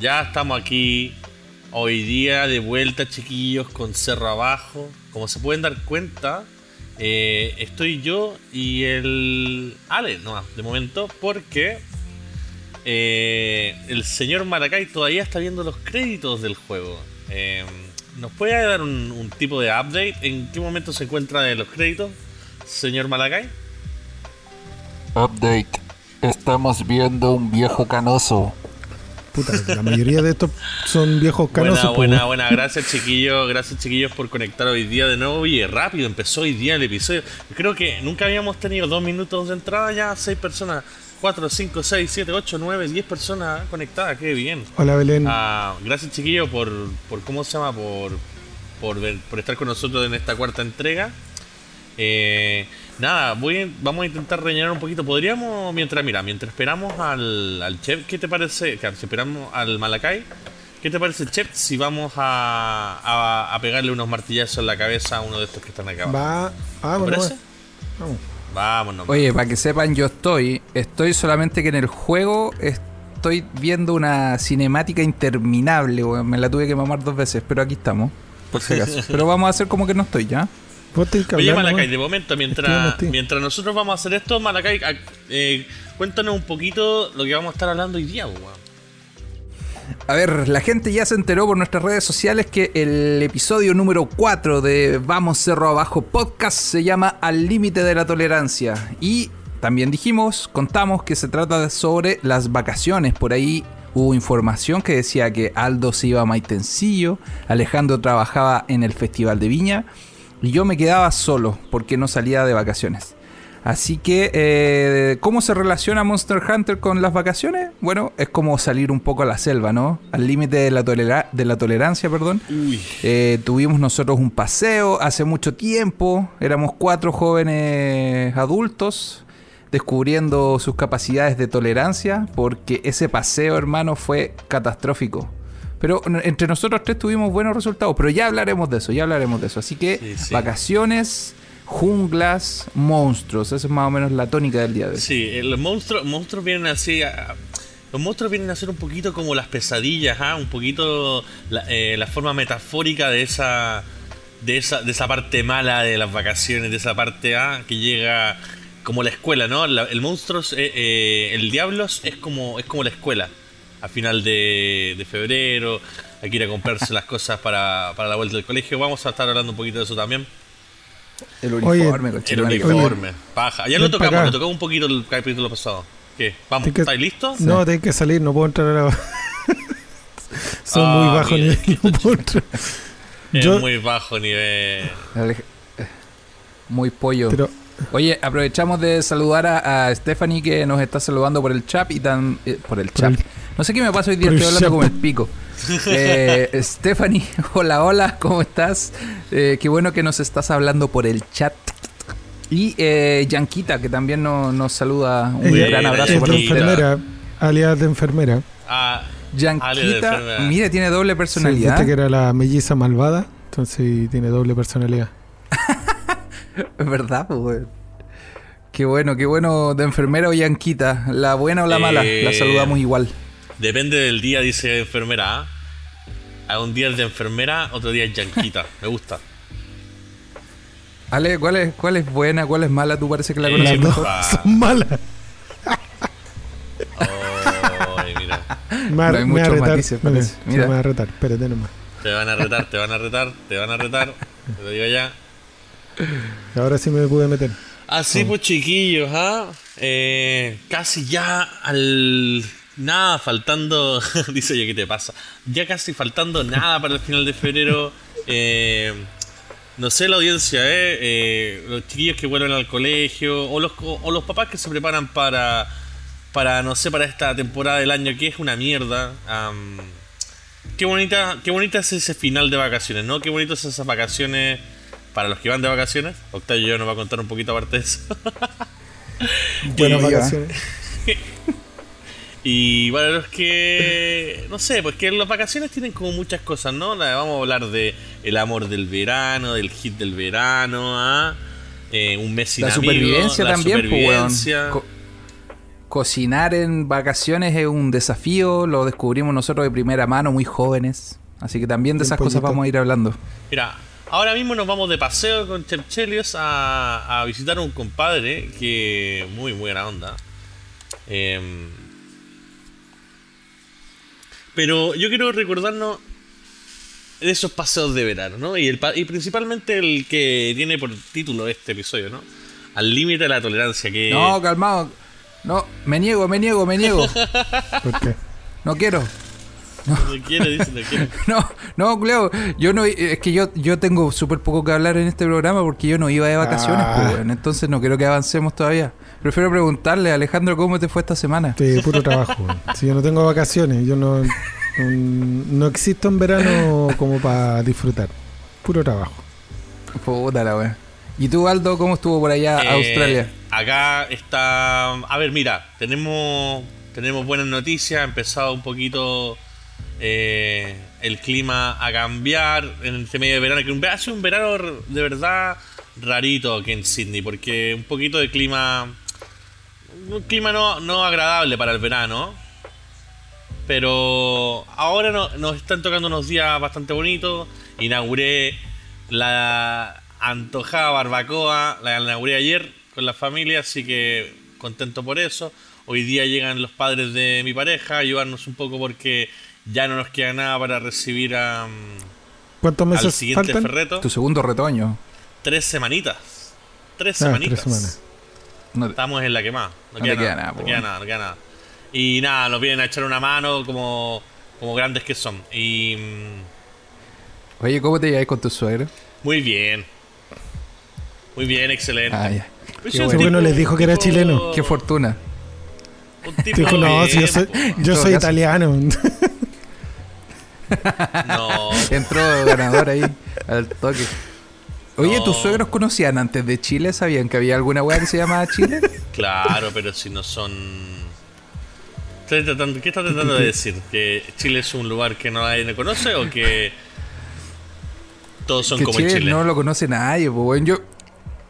Ya estamos aquí hoy día de vuelta, chiquillos, con cerro abajo. Como se pueden dar cuenta, eh, estoy yo y el Ale, no, de momento, porque eh, el señor Maracay todavía está viendo los créditos del juego. Eh, ¿Nos puede dar un, tipo de update? ¿En qué momento se encuentra de los créditos, señor Malacay? Update. Estamos viendo un viejo canoso. Puta, la mayoría de estos son viejos canosos. Buena, buena, buena. Gracias, chiquillos. Gracias, chiquillos, por conectar hoy día de nuevo. Y rápido empezó hoy día el episodio. Creo que nunca habíamos tenido dos minutos de entrada, ya seis personas. 4, 5, 6, 7, 8, 9, 10 personas conectadas, qué bien. Hola Belén. Ah, gracias chiquillos por, por, ¿cómo se llama? Por, por, ver, por estar con nosotros en esta cuarta entrega. Eh, nada, voy, vamos a intentar rellenar un poquito. Podríamos, mientras, mira, mientras esperamos al, al chef, ¿qué te parece? Claro, si esperamos al Malacay, ¿qué te parece, chef, si vamos a, a, a, pegarle unos martillazos en la cabeza a uno de estos que están acá? Va, ah, bueno, vamos. Vámonos. Oye, para que sepan, yo estoy. Estoy solamente que en el juego estoy viendo una cinemática interminable. Me la tuve que mamar dos veces, pero aquí estamos. Por si acaso. pero vamos a hacer como que no estoy ya. Oye, Malacay, de momento, mientras, mientras nosotros vamos a hacer esto, Malacay, eh, cuéntanos un poquito lo que vamos a estar hablando hoy día, weón. A ver, la gente ya se enteró por nuestras redes sociales que el episodio número 4 de Vamos Cerro Abajo podcast se llama Al límite de la tolerancia. Y también dijimos, contamos que se trata sobre las vacaciones. Por ahí hubo información que decía que Aldo se iba a Maitencillo, Alejandro trabajaba en el Festival de Viña y yo me quedaba solo porque no salía de vacaciones. Así que, eh, ¿cómo se relaciona Monster Hunter con las vacaciones? Bueno, es como salir un poco a la selva, ¿no? Al límite de, la de la tolerancia, perdón. Eh, tuvimos nosotros un paseo hace mucho tiempo. Éramos cuatro jóvenes adultos descubriendo sus capacidades de tolerancia porque ese paseo, hermano, fue catastrófico. Pero entre nosotros tres tuvimos buenos resultados, pero ya hablaremos de eso, ya hablaremos de eso. Así que, Sí, sí. vacaciones junglas, monstruos. Esa es más o menos la tónica del día de hoy. Sí, los monstruos, monstruos vienen así. a- los monstruos vienen a ser un poquito como las pesadillas, ¿ah? un poquito la, eh, la forma metafórica de esa, de esa de esa parte mala de las vacaciones, de esa parte A que llega como la escuela, ¿no? La- el monstruo, eh, eh, el diablos es como es como la escuela. A final de, de febrero, hay que ir a comprarse las cosas para, para la vuelta del colegio. Vamos a estar hablando un poquito de eso también. El Oye, uniforme, El conchetumare. uniforme, paja. Ya lo tocamos, lo tocamos un poquito el capítulo pasado. ¿Qué? Vamos, que- ¿estáis listos? No, tenés que salir, no puedo entrar a la. Son Ah, muy bajos mira, nivel, no puedo entrar. Es Yo- muy bajo nivel. Muy pollo. Pero, Oye, aprovechamos de saludar a, a Stephanie que nos está saludando por el chat y tan. eh, por el Por chat. el- no sé qué me pasa hoy día, estoy hablando como el pico. Eh, Stephanie, hola, hola, ¿cómo estás? Eh, qué bueno que nos estás hablando por el chat. Y eh, Yanquita, que también no- nos saluda. Un ella gran abrazo es para usted. enfermera, alias de enfermera. Ah, Yanquita, mire, tiene doble Sí, personalidad. viste que era la melliza malvada, entonces tiene doble personalidad. Es verdad, pues. Qué bueno, qué bueno de enfermera o Yanquita. La buena o la mala, Eh, la saludamos igual. Depende del día, dice enfermera. ¿ah? Hay un día es de enfermera, otro día es yanquita. Me gusta. Ale, ¿cuál es, ¿cuál es buena, cuál es mala? ¿Tú parece que la Eh, conoces mejor? son malas. Ay, mira. Me va, No hay a muchos retar. matices, parece. se Mira. me va a retar, espérate nomás. Te van a retar, te van a retar, te van a retar. Te lo digo ya. Ahora sí me pude meter. Así pues chiquillos, ¿ah? Eh, casi ya al... Nada, faltando... dice oye, ¿qué te pasa? Ya casi faltando nada para el final de febrero. Eh, no sé la audiencia, ¿eh? Eh, Los chiquillos que vuelven al colegio o los, o los papás que se preparan para... Para, no sé, para esta temporada del año que es una mierda. Qué bonita, qué bonita es ese final de vacaciones, ¿no? Qué bonitas esas vacaciones para los que van de vacaciones. Octavio ya nos va a contar un poquito aparte de eso. Buenas ya. vacaciones. Y para los que. No sé, pues que las vacaciones tienen como muchas cosas, ¿no? Vamos a hablar de el amor del verano, del hit del verano, ¿ah? Eh, un mes sin La amigos, supervivencia la también, pues. Co- cocinar en vacaciones es un desafío, lo descubrimos nosotros de primera mano, muy jóvenes. Así que también de esas cosas vamos a ir hablando. Mira, ahora mismo nos vamos de paseo con Cherchelios a, a visitar a un compadre que muy buena onda. Em, pero yo quiero recordarnos de esos paseos de verano, ¿no? Y, el, pa- y principalmente el que tiene por título este episodio, ¿no? Al límite de la tolerancia, que... No, calmado. No, me niego, me niego, me niego. ¿Por qué? No quiero. No quiere, dice, no quiere. No, no, Cleo, yo no, es que yo, yo tengo súper poco que hablar en este programa porque yo no iba de vacaciones, Ah. pues, weón. entonces no quiero que avancemos todavía. Prefiero preguntarle, Alejandro, ¿cómo te fue esta semana? Sí, puro trabajo. weón. Si yo no tengo vacaciones, yo no, no, no existo en verano como para disfrutar. Puro trabajo. Puta la wea. ¿Y tú, Aldo, cómo estuvo por allá Eh, Australia? Acá está. A ver, mira, tenemos tenemos buenas noticias. Ha empezado un poquito eh, el clima a cambiar en este medio de verano. Que un- ha sido un verano de verdad rarito aquí en Sydney, porque un poquito de clima. Un clima no, no agradable para el verano. Pero ahora no- nos están tocando unos días bastante bonitos. Inauguré la antojada barbacoa, la inauguré ayer con la familia, así que contento por eso. Hoy día llegan los padres de mi pareja a ayudarnos un poco porque ya no nos queda nada para recibir a, mm, ¿Cuántos al meses siguiente faltan? ferreto. Tu segundo retoño. Tres semanitas. Tres Ah, semanitas. tres semanas. No te- Estamos en la que más. No, No queda, te queda nada, nada, no queda nada, no queda nada. Y nada, nos vienen a echar una mano como, como grandes que son. Y mm, Oye, ¿cómo te lleváis con tu suegro? muy bien. Muy bien, excelente. Ah, ya. Pues Qué bueno. Les dijo que era tipo- chileno. Qué fortuna. Un tipo Dijo, no, bien, si yo soy, yo soy italiano. No, Entró ganador ahí al toque. Oye, No. ¿tus suegros conocían antes de Chile? ¿Sabían que había alguna weá que se llamaba Chile? claro, pero si no son. ¿Estás tratando- ¿Qué estás tratando de decir? ¿Que Chile es un lugar que no nadie conoce o que todos son que como Chile, Chile? no lo conoce nadie, pues weón. Yo.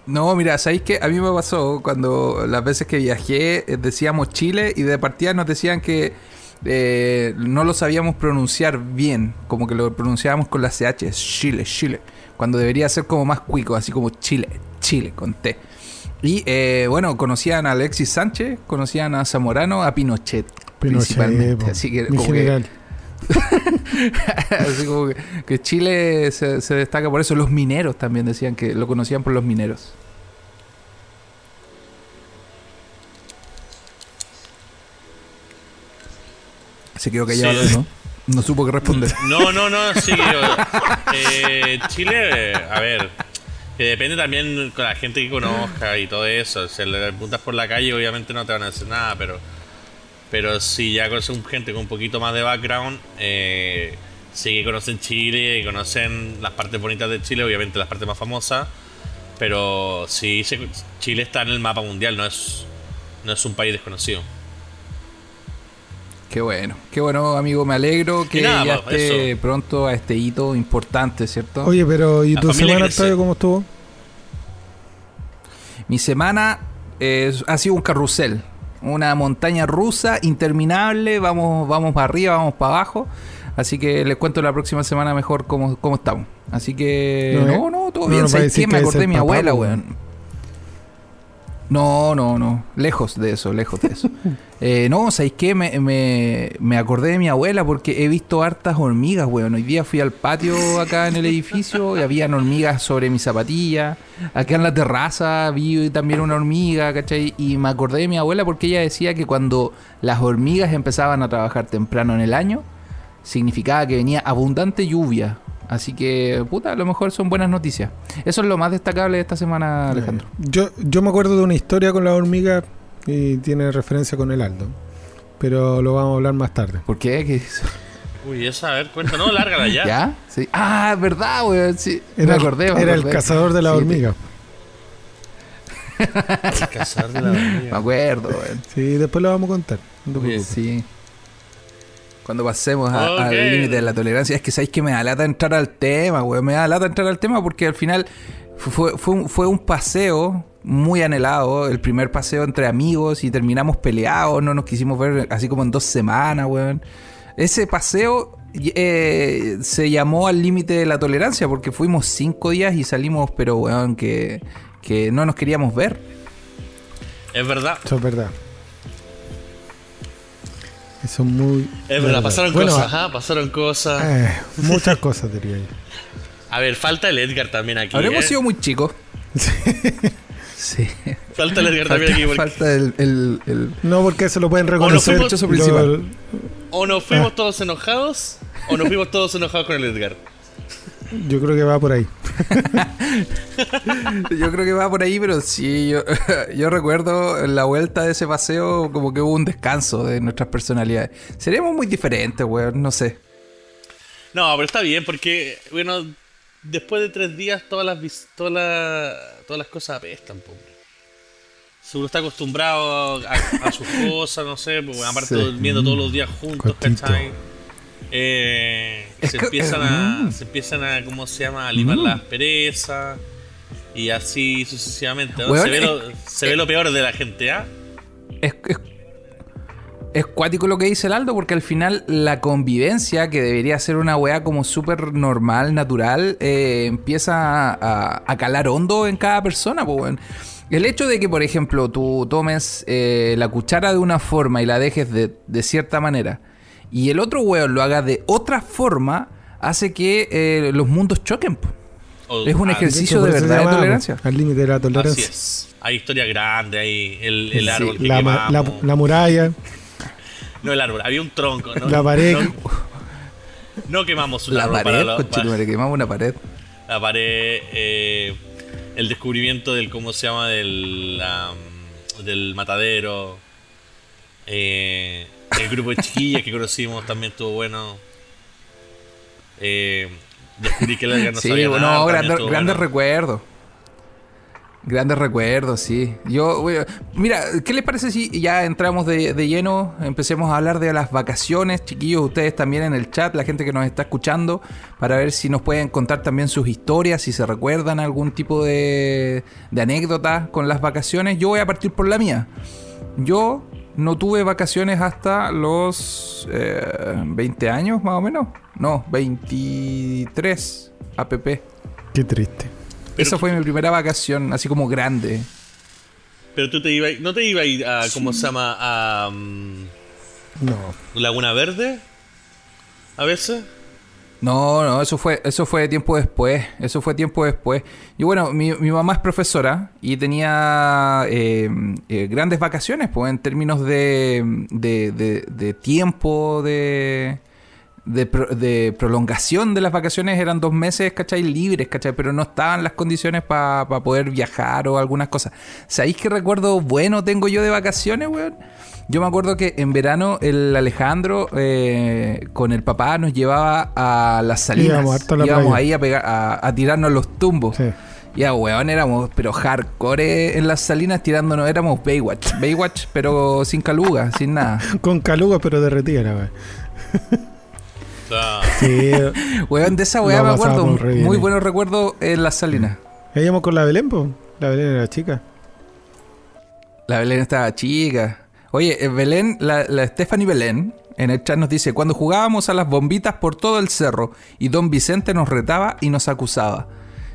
No, mira, ¿sabéis qué? A mí me pasó cuando las veces que viajé eh, decíamos Chile y de partida nos decían que eh, no lo sabíamos pronunciar bien, como que lo pronunciábamos con la CH, Chile, Chile, cuando debería ser como más cuico, así como Chile, Chile, con T. Y eh, bueno, conocían a Alexis Sánchez, conocían a Zamorano, a Pinochet, principalmente. Así que, mi como que- general. Así como que, que Chile se, se destaca por eso. Los mineros también decían que lo conocían por los mineros. Se quedó callado, Sí. ¿no? No supo qué responder. No, no, no, sí. eh, Chile, a ver, que depende también con la gente que conozca y todo eso. Si le preguntas por la calle, obviamente no te van a decir nada, pero pero si ya conoces gente con un poquito más de background, eh, sí que conocen Chile y conocen las partes bonitas de Chile, obviamente las partes más famosas. Pero sí, Chile está en el mapa mundial, no es, no es un país desconocido. Qué bueno, qué bueno, amigo. Me alegro que nada, ya pues, esté eso. pronto a este hito importante, ¿cierto? Oye, pero ¿y tu semana. Octavio, cómo estuvo? Mi semana eh, ha sido un carrusel. Una montaña rusa interminable. Vamos, vamos para arriba, vamos para abajo. Así que les cuento la próxima semana mejor cómo, cómo estamos. Así que. No, No, no, todo No bien. que Me acordé de mi papá, abuela, po, weón. No, no, no. Lejos de eso, lejos de eso. Eh, no, ¿sabéis qué? Me, me, me acordé de mi abuela porque he visto hartas hormigas, weón. Hoy día fui al patio acá en el edificio y habían hormigas sobre mi zapatilla. Acá en la terraza vi también una hormiga, ¿cachai? Y me acordé de mi abuela porque ella decía que cuando las hormigas empezaban a trabajar temprano en el año, significaba que venía abundante lluvia. Así que, puta, a lo mejor son buenas noticias. Eso es lo más destacable de esta semana, Alejandro. Yo, yo me acuerdo de una historia con la hormiga y tiene referencia con el Aldo. Pero lo vamos a hablar más tarde. ¿Por qué? ¿Qué hizo? Uy, esa, a ver, cuenta, no, lárgala ya. ¿Ya? Sí. Ah, es verdad, weón. Sí. Era, me acordé, me era el cazador de la Sí, hormiga. El cazador de la Me hormiga. acuerdo, weón. Sí, después lo vamos a contar. No te. Sí. Cuando pasemos a- al límite de la tolerancia, es que sabéis que me da lata entrar al tema, weón. Me da lata entrar al tema porque al final fu- fue, fue, un, fue un paseo muy anhelado. El primer paseo entre amigos y terminamos peleados, no nos quisimos ver así como en dos semanas, weón. Ese paseo eh, se llamó al límite de la tolerancia porque fuimos cinco días y salimos, pero weón, que, que no nos queríamos ver. Es verdad. Eso es verdad. Eso es muy. Es verdad, pasaron Bueno, cosas, ajá, pasaron cosas. eh, muchas cosas diría yo. A ver, falta el Edgar también aquí. Habremos ¿eh? sido muy chicos. Sí. Falta el Edgar también aquí. Porque- falta el, el- el- No, porque se lo pueden reconocer. fuimos- Sospechoso principal. Lo- O nos fuimos todos enojados, o nos fuimos todos enojados con el Edgar. Yo creo que va por ahí. Yo creo que va por ahí, pero sí, yo, yo recuerdo en la vuelta de ese paseo como que hubo un descanso de nuestras personalidades. Seríamos muy diferentes, weón, no sé. No, pero está bien, porque, bueno, después de tres días todas las, vis- todas las, todas las cosas apestan, po, hombre. Seguro está acostumbrado a, a sus cosas, no sé, pues, aparte Sí. durmiendo todos los días juntos. ¿cachai? Eh, se, que- empiezan eh, a, mm. se empiezan a, ¿cómo se llama? A limar Mm. las perezas y así sucesivamente. ¿no? Weón, se ve, es- lo, se ve lo peor de la gente, ¿ah? Es, es, es cuático lo que dice el Aldo, porque al final la convivencia, que debería ser una weá como súper normal, natural, eh, empieza a, a calar hondo en cada persona, pues, weón. El hecho de que, por ejemplo, tú tomes eh, la cuchara de una forma y la dejes de, de cierta manera, y el otro weón lo haga de otra forma, hace que eh, los mundos choquen. Es un ejercicio de verdad de tolerancia. Al límite de la Así tolerancia. es. Hay historia grande, hay el, el Sí, árbol que La, la, quemamos. la muralla, No el árbol, había un tronco. No, La pared. No, no quemamos un La árbol para pared, la, conchetumare, quemamos una pared. la pared. eh, el descubrimiento del, ¿cómo se llama? Del, del matadero. eh, el grupo de chiquillas que conocimos también estuvo bueno. Eh, descubrí que Edgar no sí, sabía bueno, nada, también grandes, bueno. recuerdos. Grandes recuerdos, sí. Yo, voy a- mira, ¿qué les parece si ya entramos de, de lleno? Empecemos a hablar de las vacaciones, chiquillos, ustedes también en el chat, la gente que nos está escuchando, para ver si nos pueden contar también sus historias, si se recuerdan algún tipo de, de anécdota con las vacaciones. Yo voy a partir por la mía. Yo no tuve vacaciones hasta los eh, 20 años, más o menos. No, 23 app. qué triste. Pero Esa fue mi primera vacación, así como grande. Pero tú te ibas, ¿no te ibas a ir a, ¿cómo se llama? A mm, No. Laguna Verde. A veces. No, no, eso fue, eso fue tiempo después. Eso fue tiempo después. Y bueno, mi, mi mamá es profesora y tenía eh, eh, grandes vacaciones, pues, en términos de, de, de- de tiempo, de, de, pro- de prolongación de las vacaciones. Eran dos meses, ¿cachai? Libres, ¿cachai? Pero no estaban las condiciones para poder viajar o algunas cosas. ¿Sabéis qué recuerdo bueno tengo yo de vacaciones, weón? Yo me acuerdo que en verano el Alejandro eh, con el papá nos llevaba a las salinas. Íbamos la Íbamos playa. ahí a, pegar, a, a tirarnos los tumbos. Sí. Ya, weón, éramos, pero hardcore en las salinas tirándonos, éramos Baywatch. Baywatch, pero sin caluga, sin nada. Con caluga, pero derretida la sea, Sí. Weón, de esa weá me acuerdo. Muy buenos recuerdos en las salinas. Íbamos con la Belén, po. La Belén era chica. La Belén estaba chica. Oye, eh, Belén, la, la Stephanie Belén, en el chat nos dice, cuando jugábamos a las bombitas por todo el cerro y don Vicente nos retaba y nos acusaba.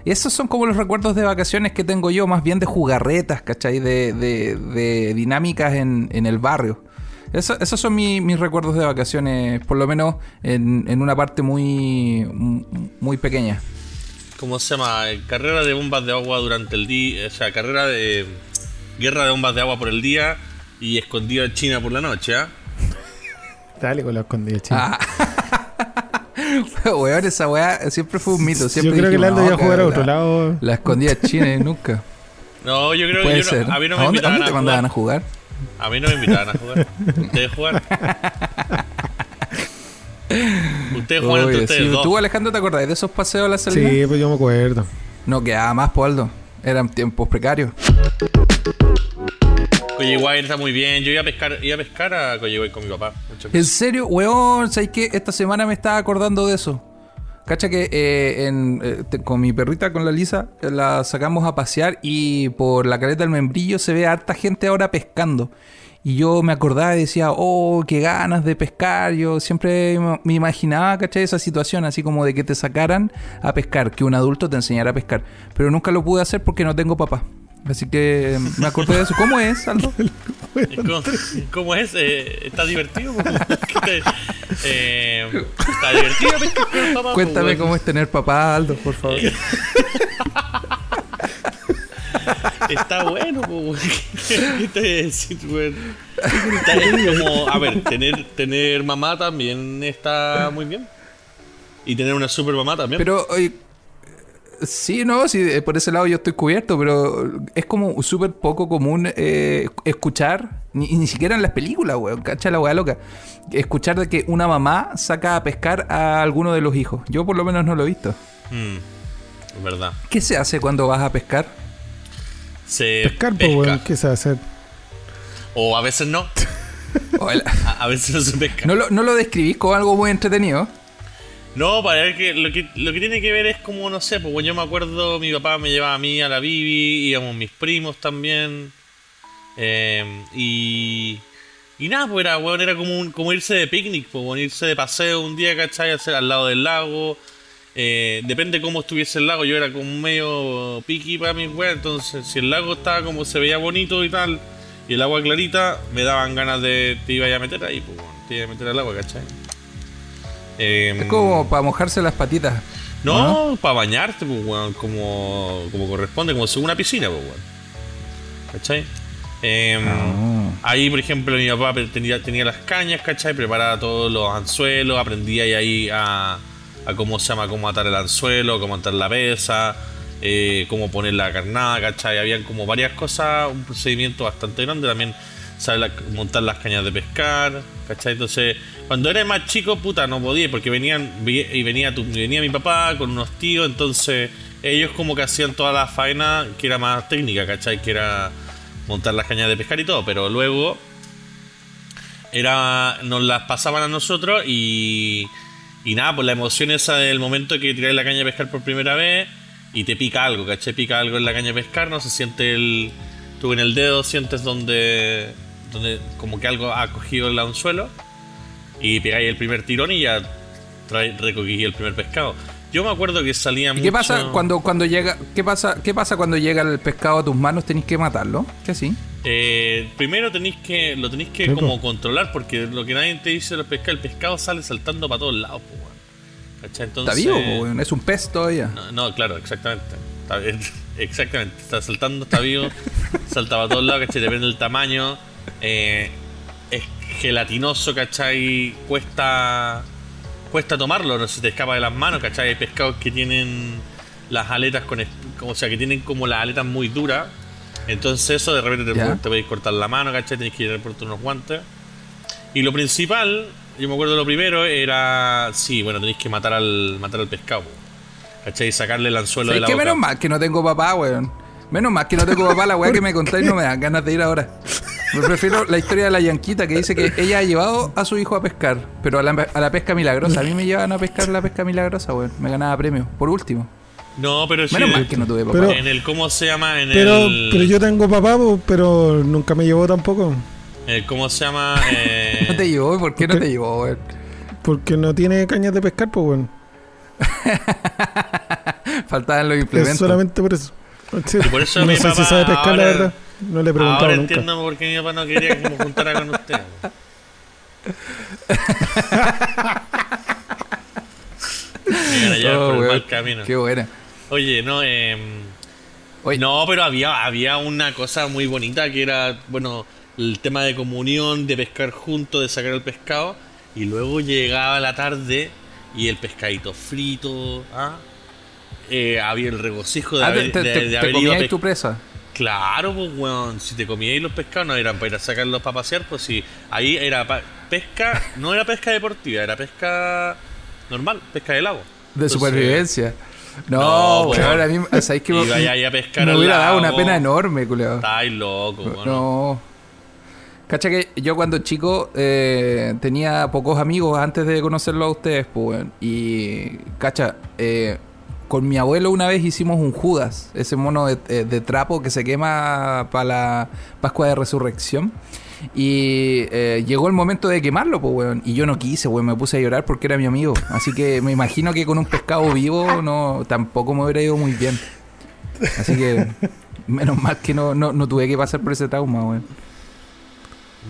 Esos son como los recuerdos de vacaciones que tengo yo, más bien de jugarretas, ¿cachai? De, de- dinámicas en, el barrio. Eso- esos son mi- mis recuerdos de vacaciones, por lo menos en, en una parte muy, muy pequeña. ¿Cómo se llama? Eh, Carrera de bombas de agua durante el día. O sea, carrera de. Guerra de bombas de agua por el día y escondido en China por la noche, ¿ah? Dale con la escondida, chica. Ah. Weón, esa weá siempre fue un mito. Siempre Yo creo que Lando "No, iba a jugar a otro la- lado. La escondida china y nunca. No, yo creo que yo no- ser. a mí no me dónde, invitaban dónde a te mandaban a jugar. jugar? A mí no me invitaban a jugar. ¿Ustedes juegan? Ustedes juegan entre ustedes sí, dos. ¿Tú, Alejandro, te acordás de esos paseos a la salida? Sí, pues yo me acuerdo. No quedaba más, po, Aldo. Eran tiempos precarios. Coyiguay está muy bien. Yo iba a pescar, iba a pescar a con mi papá. ¿En serio? Weón, ¿sabes qué? Esta semana me estaba acordando de eso. Cacha que eh, en, eh, te- con mi perrita, con la Lisa, la sacamos a pasear y por la caleta del membrillo se ve harta gente ahora pescando. Y yo me acordaba y decía, oh, qué ganas de pescar. Yo siempre me- me imaginaba, ¿cachai? Esa situación así como de que te sacaran a pescar, que un adulto te enseñara a pescar. Pero nunca lo pude hacer porque no tengo papá. Así que me acordé de eso. ¿Cómo es, Aldo? ¿Cómo, cómo es? Eh, ¿Está divertido? ¿Qué te- eh, ¿Está divertido? papá? Cuéntame Pues, cómo es tener papá, Aldo, por favor. Está bueno, pues, ¿qué te voy a decir, weón? Está- es como, a ver, tener, tener mamá también está muy bien. Y tener una super mamá también. Pero, oye, sí, no, sí, eh, por ese lado yo estoy cubierto, pero es como súper poco común eh, escuchar, ni, ni siquiera en las películas, weón, cacha la weá loca, escuchar de que una mamá saca a pescar a alguno de los hijos. Yo por lo menos no lo he visto. Mm, es verdad. ¿Qué se hace cuando vas a pescar? Se Pescar, pues, weón, ¿qué se hacer? O a veces no. A, a veces no se pesca. ¿No, lo, ¿No lo describís como algo muy entretenido? No, para ver que lo que lo que tiene que ver es como, no sé, pues bueno, yo me acuerdo, mi papá me llevaba a mí a la Bibi, íbamos mis primos también. eh, y. Y nada, pues era, weón, era como, un- como irse de picnic, pues bueno, irse de paseo un día, ¿cachai? Hacer al lado del lago. Eh, depende cómo estuviese el lago, yo era como medio piqui para mis weas, entonces si el lago estaba como se veía bonito y tal, y el agua clarita, me daban ganas de te iba a meter ahí, pues bueno, te iba a meter al agua, ¿cachai? Eh, Es como para mojarse las patitas. no, para bañarte, pues, weón, como, como corresponde, como según una piscina, pues. ¿Cachai? Em, Ah. Ahí, por ejemplo, mi papá tenía, tenía las cañas, ¿cachai? Preparaba todos los anzuelos, aprendía ahí, ahí a, a cómo se llama, cómo atar el anzuelo, cómo atar la pesa, eh, cómo poner la carnada, ¿cachai? Habían como varias cosas, un procedimiento bastante grande también. Sabe la- montar las cañas de pescar, ¿cachai? Entonces, cuando era más chico, puta, no podía, porque venían, y venía, tu- venía mi papá con unos tíos, entonces ellos como que hacían toda la faena que era más técnica, ¿cachai? Que era montar las cañas de pescar y todo, pero luego era nos las pasaban a nosotros y y nada, pues la emoción esa del momento que tiráis la caña de pescar por primera vez y te pica algo, ¿cachai? Pica algo en la caña de pescar, no se siente el tú en el dedo sientes donde donde como que algo ha cogido el anzuelo y pegáis el primer tirón y ya trae, recogí el primer pescado. Yo me acuerdo que salía ¿Y mucho qué pasa cuando, cuando llega, qué pasa, qué pasa cuando llega el pescado a tus manos? ¿Tenéis que matarlo? ¿Qué así? Eh, primero tenéis que lo tenéis que como controlar porque lo que nadie te dice de los pescados, el pescado sale saltando para todos lados. ¿Cachai? Está vivo, es un pez todavía. No, no, claro, exactamente. Está bien, exactamente. Está saltando, está vivo, salta para todos lados, ¿cachai? Depende del tamaño. Eh, gelatinoso, ¿cachai? Cuesta cuesta tomarlo, no se te escapa de las manos, ¿cachai? Hay pescados que tienen las aletas con, o sea, que tienen como las aletas muy duras. Entonces eso de repente te, podéis cortar la mano, ¿cachai? Tenés que ir por unos guantes. Y lo principal, yo me acuerdo lo primero, era, sí, bueno, tenéis que matar al, matar al pescado. ¿Cachai? Sacarle el anzuelo de ¿Sabes la boca. Menos mal que no tengo papá, weón. Menos mal que no tengo papá, la weá que me contáis no me dan ganas de ir ahora. Me prefiero la historia de la yanquita que dice que ella ha llevado a su hijo a pescar, pero a la, a la pesca milagrosa. A mí me llevan a pescar la pesca milagrosa, weón. Me ganaba premio, por último. No, pero sí. Menos mal que no tuve papá. Pero- En el, ¿cómo se llama? En Pero, el, pero yo tengo papá, pero nunca me llevó tampoco. en el ¿Cómo se llama? Eh, ¿No te llevó? ¿Por qué no te llevó, weón? Porque no tiene cañas de pescar, pues, weón. Faltaban los Es implementos. solamente por eso. Sí, por eso no mi sé si papá sabe pescar, la verdad. No le he preguntado ahora nunca. entiendo por qué mi papá no quería que me juntara con usted. Me iban a llevar Oh, por el mal camino. Qué buena. Oye, no, eh, Oye, No, pero había, había una cosa muy bonita que era, bueno, el tema de comunión, de pescar juntos, de sacar el pescado. Y luego llegaba la tarde y el pescadito frito. ¿ah? Eh, había el regocijo de ah, haber, te, te, de- te- de te haber ido a tu presa. Claro, pues, weón. Si te comíais los pescados, no eran para ir a sacarlos para pasear, pues sí. Ahí era pesca, no era pesca deportiva, era pesca normal, pesca de lago. De Entonces, supervivencia. No, No, weón, weón. a mí, ¿sabéis que Iba ahí a pescar me hubiera dado una pena enorme, culiao. Estáis loco, weón. No. Cacha que yo cuando chico eh, tenía pocos amigos antes de conocerlo a ustedes, pues, weón. Y, cacha, eh, con mi abuelo una vez hicimos un Judas, ese mono de, eh, de trapo que se quema para la Pascua de Resurrección. Y eh, llegó el momento de quemarlo, pues, weón. Y yo no quise, weón. Me puse a llorar porque era mi amigo. Así que me imagino que con un pescado vivo no tampoco me hubiera ido muy bien. Así que menos mal que no, no, no tuve que pasar por ese trauma, weón.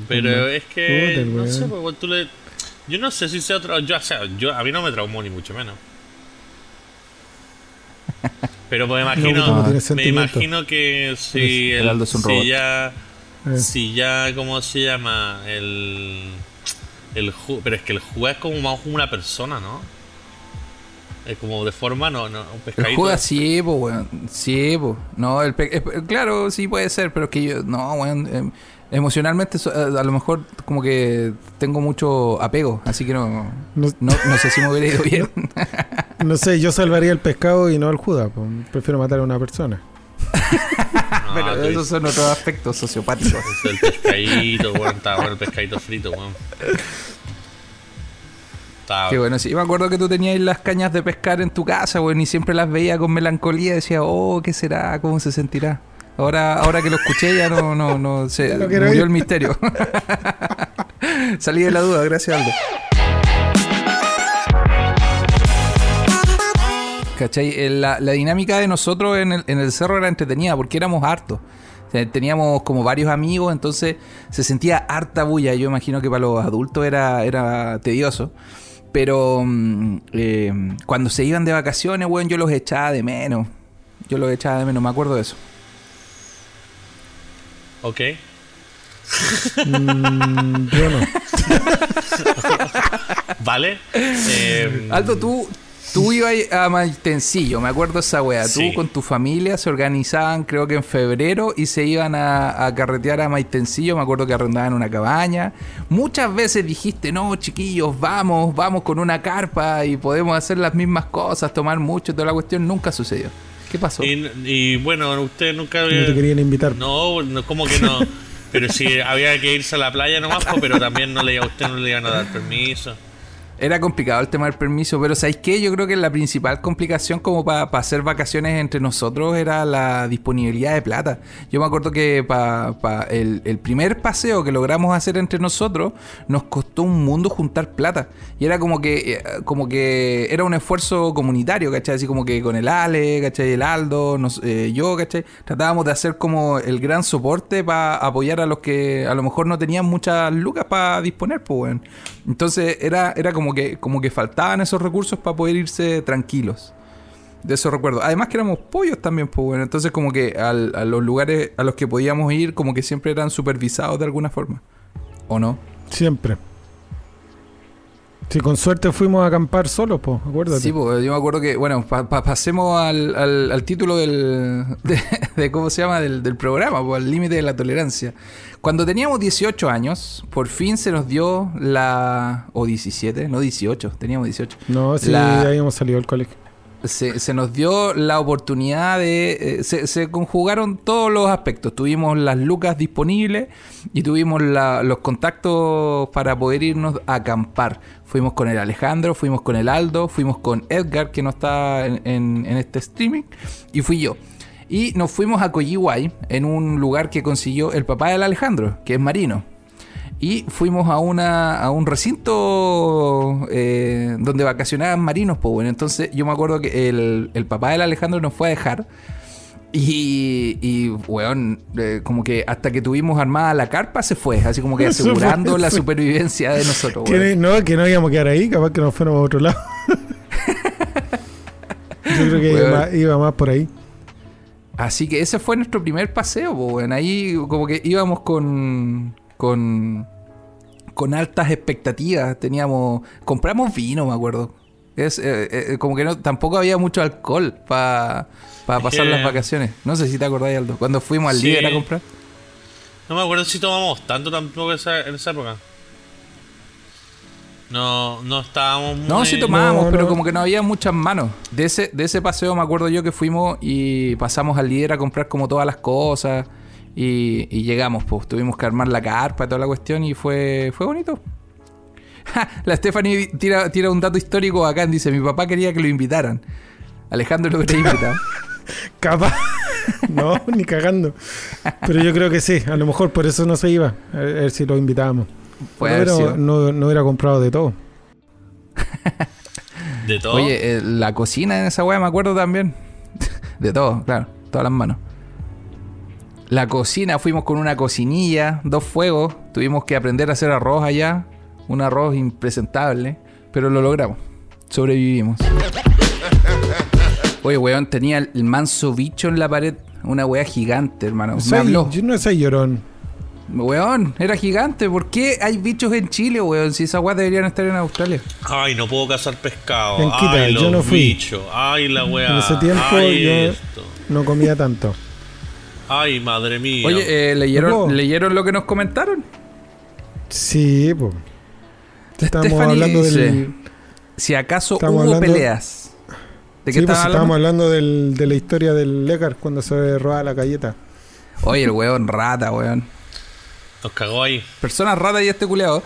Pero es que, Puta, no sé, pues, tú le... Yo no sé si sea otro... Yo, o sea, yo, a mí no me traumó ni mucho menos. Pero pues me imagino, no me imagino que si, El el, Aldo es un si robot. ya, Eh. si ya, ¿cómo se llama? El, el ju- pero es que el jugo es como más como una persona, ¿no? Es como de forma, no, no, un El pescadito. Judas sí, pues, weón. Sí, pues. No, el pe- claro, sí puede ser, pero es que yo, no, weón. em, emocionalmente, so- eh, a lo mejor como que tengo mucho apego, así que no, No, no, no sé si me hubiera ido bien. no sé, yo salvaría el pescado y no al Judas. Prefiero matar a una persona. Pero tú esos son otros aspectos sociopáticos. el pescadito, weón, está bueno el pescadito frito, weón. Está Qué bueno, sí. Me acuerdo que tú tenías las cañas de pescar en tu casa, weón, y siempre las veía con melancolía. Decía, oh, ¿qué será? ¿Cómo se sentirá? Ahora, ahora que lo escuché ya no, no, no, se quiero murió ir. el misterio. Salí de la duda, gracias Aldo. ¿Cachai? Eh, La, la dinámica de nosotros en el, en el cerro era entretenida porque éramos hartos. Teníamos como varios amigos, entonces se sentía harta bulla. Yo imagino que para los adultos era, era tedioso. Pero mm, eh, cuando se iban de vacaciones, weón, yo los echaba de menos. Yo los echaba de menos, me acuerdo de eso. Ok. Mm, yo no. ¿Vale? Eh, Aldo, tú, tú ibas a Maitencillo, me acuerdo esa wea. Sí. Tú con tu familia se organizaban, creo que en febrero, y se iban a, a carretear a Maitencillo. Me acuerdo que arrendaban una cabaña. Muchas veces dijiste, no, chiquillos, vamos, vamos con una carpa y podemos hacer las mismas cosas, tomar mucho, toda la cuestión. Nunca sucedió. ¿Qué pasó? Y, y bueno, usted nunca No había... te querían invitar. No, no, ¿cómo que no? Pero si había que irse a la playa nomás, pues, pero también no le, a usted no le iban a dar permiso. Era complicado el tema del permiso, pero ¿sabéis qué? Yo creo que la principal complicación como para hacer vacaciones entre nosotros era la disponibilidad de plata. Yo me acuerdo que para el, el primer paseo que logramos hacer entre nosotros nos costó un mundo juntar plata. Y era como que, eh, como que era un esfuerzo comunitario, ¿cachai? Así como que con el Ale, ¿cachai? El Aldo, nos- eh, yo, ¿cachai? Tratábamos de hacer como el gran soporte para apoyar a los que a lo mejor no tenían muchas lucas para disponer, pues, weón. Entonces era, era como que como que faltaban esos recursos para poder irse tranquilos. De eso recuerdo. Además que éramos pollos también, pues bueno. Entonces como que a los lugares a los que podíamos ir como que siempre eran supervisados de alguna forma. ¿O no? Siempre. Si con suerte fuimos a acampar solos, pues, acuérdate. Sí, yo me acuerdo que, bueno, pa- pa- pasemos al, al- al título del, de, de cómo se llama, del, del programa, al límite de la tolerancia. Cuando teníamos 18 años, por fin se nos dio la... o 17, no 18, teníamos 18. No, sí, La- ahí hemos salido del colegio. Se, nos dio la oportunidad de... eh, se, conjugaron todos los aspectos. Tuvimos las lucas disponibles y tuvimos los contactos para poder irnos a acampar. Fuimos con el Alejandro, fuimos con el Aldo, fuimos con Edgar, que no está en este streaming, y fui yo. Y nos fuimos a Coyihuay, en un lugar que consiguió el papá del Alejandro, que es marino. Y fuimos a una a un recinto eh, donde vacacionaban marinos, pues bueno. Entonces yo me acuerdo que el, el papá del Alejandro nos fue a dejar. Y, y weón, eh, como que hasta que tuvimos armada la carpa se fue, así como que asegurando la supervivencia de nosotros, weón. no, que no íbamos a quedar ahí, capaz que nos fuéramos a otro lado. Yo creo que iba Weón. más, iba más por ahí. Así que ese fue nuestro primer paseo, bueno. Ahí como que íbamos con. con. Con altas expectativas. Teníamos. compramos vino, me acuerdo. Es eh, eh, como que no, tampoco había mucho alcohol para pasar las vacaciones. No sé si te acordás, Aldo. Cuando fuimos al Sí. líder a comprar. No me acuerdo si tomamos tanto tampoco esa- en esa época. No, no estábamos muy... No, sí tomábamos, No, pero no. como que no había muchas manos. De ese, de ese paseo me acuerdo yo que fuimos y pasamos al líder a comprar como todas las cosas. Y, y llegamos, pues tuvimos que armar la carpa y toda la cuestión y fue, fue bonito. Ja, la Stephanie tira, tira un dato histórico acá, dice, mi papá quería que lo invitaran. Alejandro lo quería invitar. Capaz. No, ni cagando. Pero yo creo que sí. A lo mejor por eso no se iba. A ver, si lo invitábamos. Puede no, haber hubiera, sido. no, no hubiera comprado de todo. De todo. Oye, eh, la cocina en esa weá me acuerdo también. De todo, claro. Todas las manos. La cocina, fuimos con una cocinilla, dos fuegos. Tuvimos que aprender a hacer arroz allá. Un arroz impresentable. Pero lo logramos. Sobrevivimos. Oye, weón, tenía el manso bicho en la pared. Una weá gigante, hermano. Me habló. yo no soy llorón. Weón, era gigante. ¿Por qué hay bichos en Chile, weón? Si esas weas deberían estar en Australia. Ay, no puedo cazar pescado. Yanquita, Ay, yo los no fui. bichos. Ay, la weá. En ese tiempo Ay, yo- esto. No comía tanto. Ay, madre mía. Oye, eh, ¿No ¿leyeron? ¿leyeron lo que nos comentaron? Sí, pues. Estamos Stephanie hablando dice, del. Si acaso Estamos hubo hablando- peleas. ¿De qué Sí, pues estaban estábamos hablando? hablando del- de la historia del Lecar cuando se roba la galleta. Oye, el weón rata, weón. Nos cagó ahí. Personas rata y este culeado.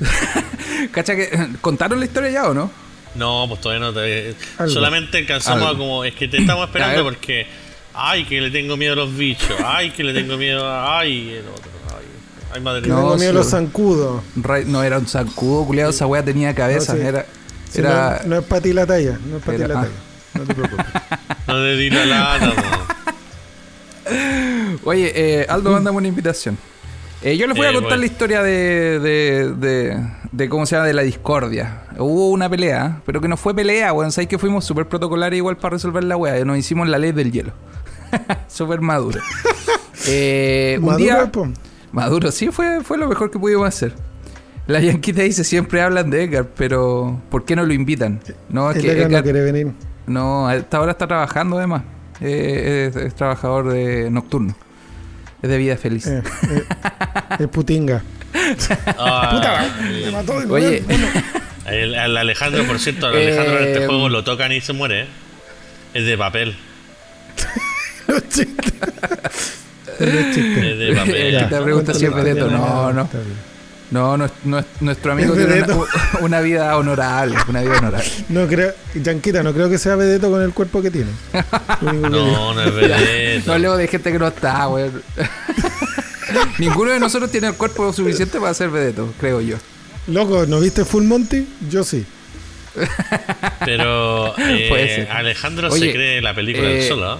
¿Cacha que contaron la historia ya o no? No, pues todavía no te. Algo. Solamente alcanzamos Algo. a como. Es que te estamos esperando porque. Ay, que le tengo miedo a los bichos. Ay, que le tengo miedo a. Ay, el otro. Ay, ay madre. No, tengo miedo a los zancudos. No, era un zancudo, culeado. Esa weá tenía cabeza. No, sí. Era. Sí, era no, no es para ti la talla. No es para ti la ah. talla. No te preocupes. No te di la lata, po. Oye, eh, Aldo, mándame una invitación. Eh, yo les voy a Eh, contar bueno. la historia de, de, de, de cómo se llama, de la discordia. Hubo una pelea, pero que no fue pelea, weón. Sabéis que fuimos súper protocolares igual para resolver la weá. Nos hicimos la ley del hielo. súper maduro. Eh, un Maduro, día... po. Maduro, sí, fue, fue lo mejor que pudimos hacer. La yanquita dice, siempre hablan de Edgar, pero ¿por qué no lo invitan? No, es El que no quiere venir. no, a esta hora está trabajando además. Eh, es, es trabajador de nocturno. Es de vida feliz. Eh, eh, es putinga. Me mató de Oye, nuevo. el, al Alejandro, por cierto, al Alejandro en este juego lo tocan y se muere. ¿eh? Es de papel. Los chistes. Los chistes. Es de papel. Te pregunta si es cuéntalo. vedeto. No, no. No, no, no- nuestro amigo Es tiene una, una vida honorable. Una vida honorable. No creo, Yanquita, no creo que sea vedeto con el cuerpo que tiene. Digo. No, no es vedeto. No hablemos de gente que no está, weón. Ninguno de nosotros tiene el cuerpo suficiente para ser vedeto, creo yo. Loco, ¿no viste Full Monty? Yo sí. Pero eh. Alejandro Oye, se cree la película eh, del solo.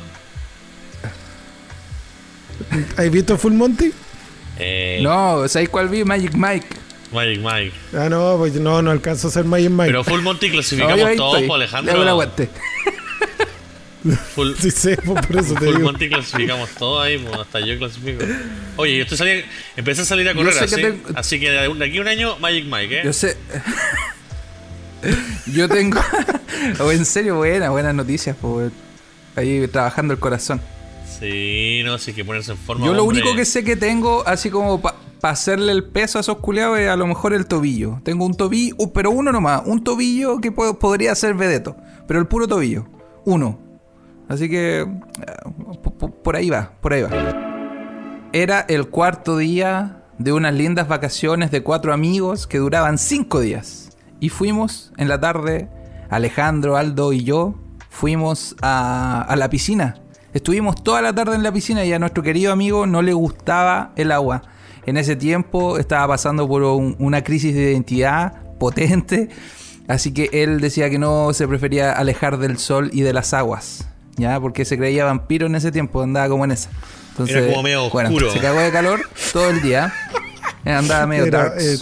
¿Has visto Full Monty? Eh, No, ¿sabéis cuál vi? Magic Mike. Magic Mike. Ah, no, pues no, no alcanzo a ser Magic Mike. Pero Full Monty clasificamos todos, estoy. po, Le Alejandro. aguante. Full, Sí, sí, pues por eso te Full digo. Monty clasificamos todos ahí, pues, hasta yo clasifico. Oye, yo estoy saliendo, empecé a salir a correr sé que así. tengo- Así que de aquí a un año, Magic Mike, ¿eh? Yo sé. Yo tengo. oh, en serio, buena, buenas noticias, weón. Ahí trabajando el corazón. Sí, no, sí que ponerse en forma. Yo lo hombre. único que sé que tengo, así como para hacerle el peso a esos culeados, es a lo mejor el tobillo. Tengo un tobillo, uh, pero uno nomás. Un tobillo que po- podría ser vedeto. Pero el puro tobillo. Uno. Así que. eh, po- po- Por ahí va, por ahí va. Era el cuarto día de unas lindas vacaciones de cuatro amigos que duraban cinco días. Y fuimos en la tarde, Alejandro, Aldo y yo, fuimos a, a la piscina. Estuvimos toda la tarde en la piscina y a nuestro querido amigo no le gustaba el agua. En ese tiempo estaba pasando por un- una crisis de identidad potente, así que él decía que no se prefería alejar del sol y de las aguas, ¿ya? Porque se creía vampiro en ese tiempo, andaba como en esa. Entonces, Era como medio bueno, oscuro. se cagó de calor todo el día. Andaba medio Era, darks. eh,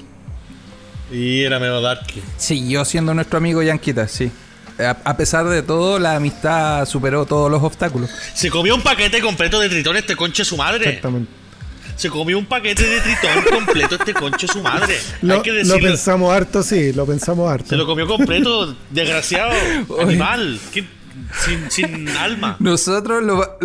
Y era medio darky. Siguió siendo nuestro amigo Yanquita, sí. A, pesar de todo, la amistad superó todos los obstáculos. Se comió un paquete completo de tritón este conche su madre. Exactamente. Se comió un paquete de tritón completo este conche su madre. Lo, Hay que lo decirlo. pensamos harto, sí, lo pensamos harto. Se lo comió completo, desgraciado, Oye. animal, sin, sin alma. Nosotros lo,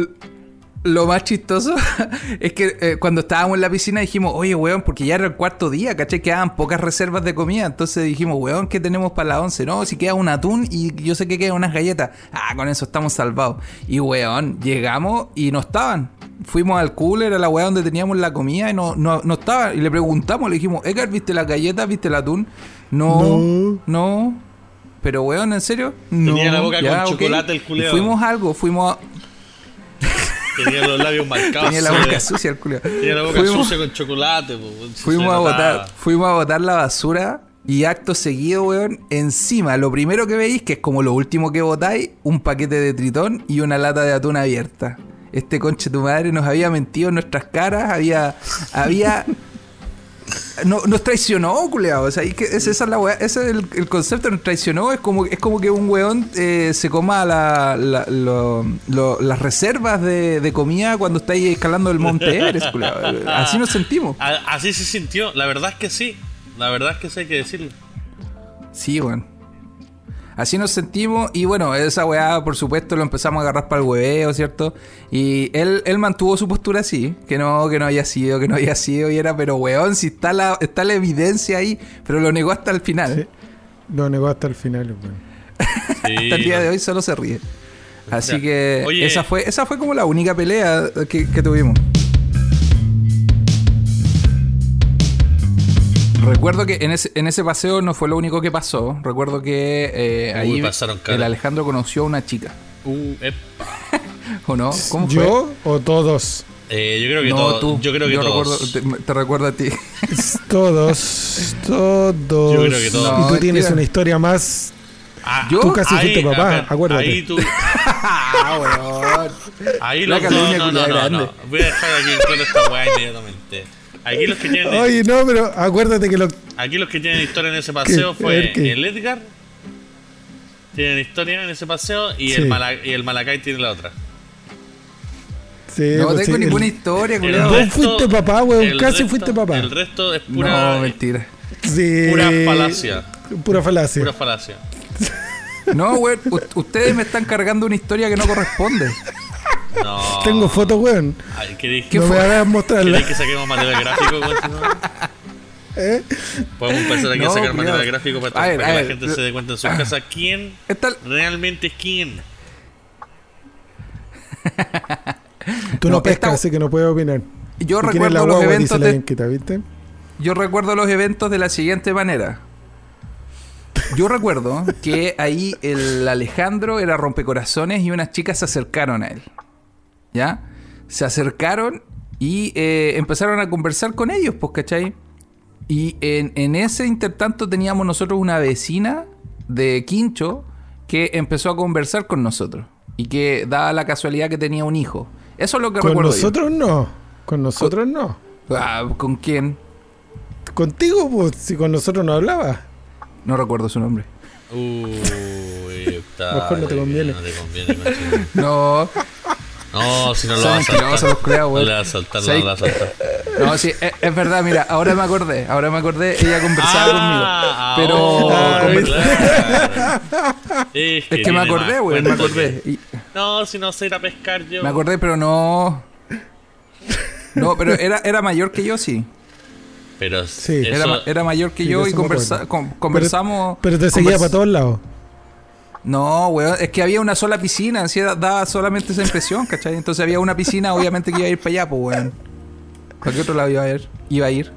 lo más chistoso es que eh, cuando estábamos en la piscina dijimos, oye, weón, porque ya era el cuarto día, ¿cachai? Quedaban pocas reservas de comida. Entonces dijimos, weón, ¿qué tenemos para la once? No, si queda un atún y yo sé que quedan unas galletas. Ah, con eso estamos salvados. Y weón, llegamos y no estaban. fuimos al cooler, a la weá donde teníamos la comida y no, no, no estaba. Y le preguntamos, le dijimos, Edgar, ¿viste las galletas? ¿Viste el atún? No, no. Pero weón, ¿en serio? No. Tenía la boca con chocolate el Y culiao. Fuimos a algo, fuimos a... Tenía los labios marcados. Tenía la boca sucia el culiao. Tenía la boca Fuimos- sucia con chocolate. po, Fuimos a botar, fuimos a botar la basura y acto seguido, weón, encima, lo primero que veis, que es como lo último que botáis, un paquete de tritón y una lata de atún abierta. Este conche tu madre nos había mentido en nuestras caras, había. había. No, nos traicionó, culeado. O sea, y que es, esa es la weá, ese es el, el concepto, nos traicionó. Es como, es como que un weón eh, se coma la- la- lo- lo- las reservas de, de comida cuando estáis escalando el monte Everest, culeado. Así nos sentimos. Así se sintió. La verdad es que sí. La verdad es que sí hay que decirlo. Sí, weón. Así nos sentimos y bueno, esa weá por supuesto lo empezamos a agarrar para el hueveo, ¿cierto? Y él, él mantuvo su postura así, que no, que no había sido, que no había sido y era, pero weón, si está la, está la evidencia ahí, pero lo negó hasta el final. Sí. Lo negó hasta el final, weón. Sí, hasta el día de hoy solo se ríe. Así Ya. que Oye. esa fue esa fue como la única pelea que, que tuvimos. Recuerdo que en ese, en ese paseo no fue lo único que pasó. Recuerdo que eh, Uy, ahí pasaron el Alejandro conoció a una chica. Uh. ¿O no? ¿Cómo fue? ¿Yo o todos? Eh, yo creo que no, todo- tú. Yo creo que recuerdo, todos. te, te recuerdo a ti. Todos. Todos. Yo creo que todos. Y tú tienes una historia más. Ah, Yo- Tú casi ahí, fuiste papá, acuérdate. Ahí tú. ah, weón. Ahí calumnia No, no, no, no. Voy a dejar aquí en esta weá inmediatamente. Aquí los que tienen. Oye, no, pero acuérdate que lo. Aquí los que tienen historia en ese paseo fue ¿qué? el Edgar. Tienen historia en ese paseo y, Sí. el, Mala- y el Malacay tiene la otra. Sí, No pues tengo sí, ninguna el- historia, El culiao. Vos fuiste papá, weón, casi resto- fuiste papá. El resto es pura, No, mentira. Sí. pura falacia. Pura falacia. Pura falacia. No, weón. ustedes me están cargando una historia que no corresponde. No. Tengo fotos, weón. Ay, ¿Queréis ¿Qué no fue? me hagas mostrarla. ¿Queréis que saquemos material gráfico? ¿Eh? Podemos empezar aquí No, a sacar culiao. material gráfico para, A ver, para a que la gente se dé cuenta en sus casas quién Esta- realmente es quién. Tú no, No, pescas, esta- así que no puedes opinar. yo ¿Y quién es recuerdo la los guagua? Eventos la de, Bianquita, ¿viste? Yo recuerdo los eventos de la siguiente manera. Yo recuerdo que ahí el Alejandro era rompecorazones y unas chicas se acercaron a él. ¿Ya? Se acercaron y eh, empezaron a conversar con ellos, pues, ¿cachai? Y en, en ese intertanto teníamos nosotros una vecina de Quincho que empezó a conversar con nosotros. Y que daba la casualidad que tenía un hijo. Eso es lo que Con recuerdo. yo. nosotros no. Con nosotros no. Ah, ¿Con quién? Contigo, pues, si con nosotros no hablabas. No recuerdo su nombre. Uy, Octavio, Mejor no te conviene. No te conviene. No, No, si no lo vas a saltar. No le vas a saltar, no vas a saltar. no, sí, es, es verdad, mira, ahora me acordé, ahora me acordé, ella conversaba Ah, conmigo. Pero ahora, conver- claro. Es es que me acordé, güey, me cuento acordé. Y- No, si no sé ir a pescar yo. me acordé, pero no. No, pero era, era mayor que yo, sí. Pero Sí. eso, Era, ma- era mayor que Sí, yo y me conversa- con- conversamos. Pero te seguía convers- para todos lados. No, weón, es que había una sola piscina, así da- daba solamente esa impresión, ¿cachai? Entonces había una piscina, obviamente que iba a ir para allá, pues, weón. ¿Para qué otro lado iba a ir? Iba a ir.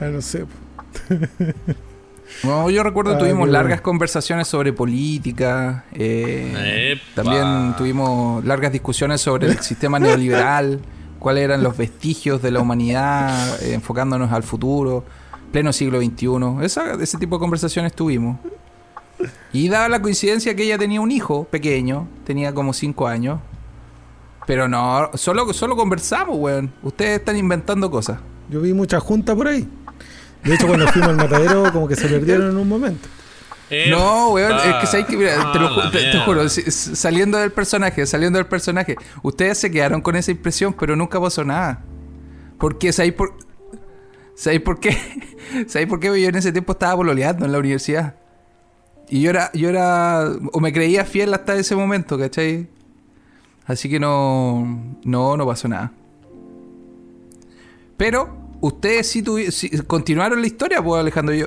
Ah, no sé. No, yo recuerdo Ah, tuvimos largas bueno. conversaciones sobre política. eh, también tuvimos largas discusiones sobre el sistema neoliberal, cuáles eran los vestigios de la humanidad, eh, enfocándonos al futuro, pleno siglo XXI. Esa- ese tipo de conversaciones tuvimos. Y daba la coincidencia que ella tenía un hijo pequeño, tenía como 5 años. Pero no, solo, solo conversamos, weón. Ustedes están inventando cosas. Yo vi mucha junta por ahí. De hecho, cuando fuimos al matadero, como que se perdieron en un momento. Epa. No, weón, es que sabes que, mira, te, lo Ah, te- juro, saliendo del personaje, saliendo del personaje, ustedes se quedaron con esa impresión, pero nunca pasó nada. Porque, ¿sabéis por, ¿sabéis por qué? ¿Sabéis por qué yo en ese tiempo estaba pololeando en la universidad? Y yo era, yo era, o me creía fiel hasta ese momento, ¿cachai? Así que no, no, no pasó nada. Pero, ustedes sí, tuvi- sí continuaron la historia, pues Alejandro, yo...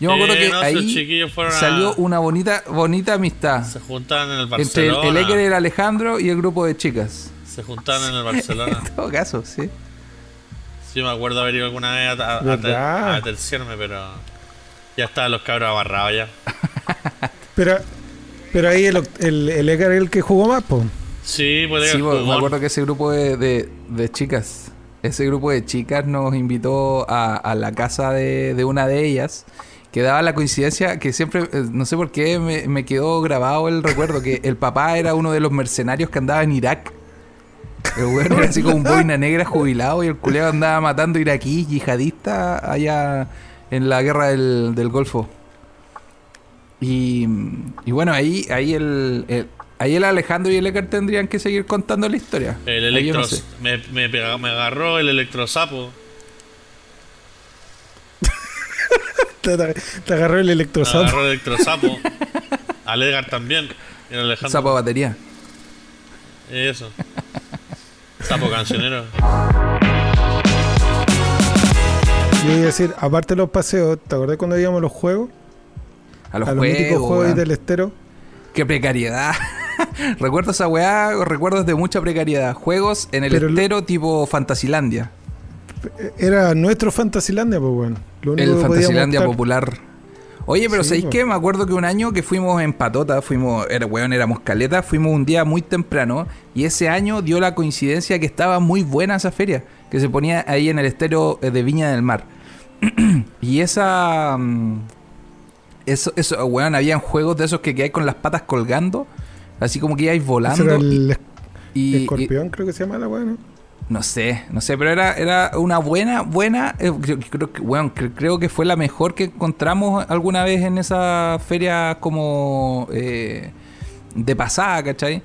Yo me acuerdo Eh, que no, ahí a- salió una bonita, bonita amistad Se juntaban en el entre el, Barcelona. el Eker, el Alejandro y el grupo de chicas. Se juntaban en el Barcelona. En todo caso, sí. Sí, me acuerdo haber ido alguna vez a, a, a terciarme, pero ya estaban los cabros abarrados ya. Pero, pero ahí el, el, el Edgar es el que jugó más, po. Sí, pues Sí, pues, me acuerdo que ese grupo de, de- de chicas, ese grupo de chicas nos invitó a, a la casa de, de una de ellas, que daba la coincidencia que siempre, eh, no sé por qué, me, me quedó grabado el recuerdo, que el papá era uno de los mercenarios que andaba en Irak. El weón era así como un boina negra jubilado y el culeo andaba matando iraquíes yihadistas allá en la guerra del, del Golfo. Y, y bueno, ahí, ahí el, el- ahí el Alejandro y el Ecker tendrían que seguir contando la historia. El electro. no sé. me, me, pega- me agarró el electrosapo. Te, te- te agarró el Me electrosapo. agarró el electrosapo. Al Edgar también. Y al Alejandro. Sapo batería. Eso. Sapo cancionero. Yo iba a decir, aparte de los paseos, ¿te acordás cuando íbamos los juegos? A los a los juegos. del estero. Qué precariedad. Recuerdo esa weá, recuerdos de mucha precariedad. Juegos en el Pero lo- estero tipo Fantasilandia. Era nuestro Fantasilandia, pues, bueno. Lo único El que Fantasilandia popular. Oye, pero Sí, ¿sabéis po. qué? Me acuerdo que un año que fuimos en Patota, fuimos, era, weón, éramos caleta, fuimos un día muy temprano y ese año dio la coincidencia que estaba muy buena esa feria, que se ponía ahí en el estero eh, de Viña del Mar. y esa... Eso, eso, weón, habían juegos de esos que quedáis con las patas colgando, así como que ibais volando. era y- el y- escorpión, creo que se llama la weá, ¿no? sé, no sé, pero era, era una buena, buena, eh, creo, creo que, bueno, creo que fue la mejor que encontramos alguna vez en esa feria como eh, de pasada, ¿cachai?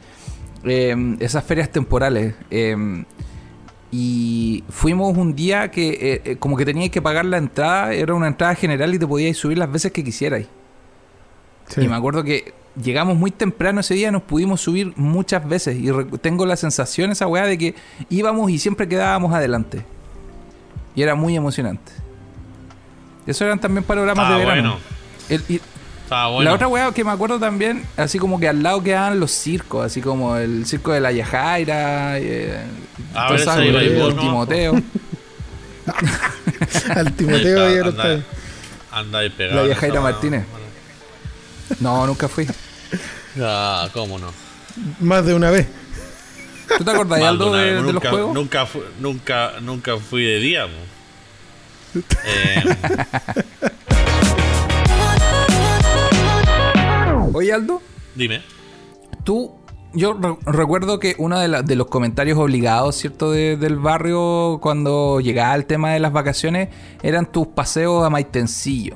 Eh, esas ferias temporales. Y fuimos un día que eh, eh, como que teníais que pagar la entrada, era una entrada general y te podíais subir las veces que quisierais. Sí. Y me acuerdo que llegamos muy temprano ese día, nos pudimos subir muchas veces. Y tengo la sensación, esa weá, de que íbamos y siempre quedábamos adelante. Y era muy emocionante. Eso eran también panoramas Ah, de verano. bueno. El- y Bueno. La otra weá que me acuerdo también, así como que al lado quedaban los circos, así como el circo de la Yajaira, eh, Ah, el ¿no? Timoteo. Al Timoteo y anda, anda ahí pegado. La Yajaira Martínez. No, nunca fui. Ah, cómo no. Más de una vez. ¿Tú te acordás, de, de los nunca, juegos? Nunca, fu- nunca, nunca fui de día. Eh, Oye, Aldo, dime. Tú, yo re- recuerdo que uno de, los comentarios obligados, ¿cierto? de- del barrio cuando llegaba el tema de las vacaciones eran tus paseos a Maitencillo.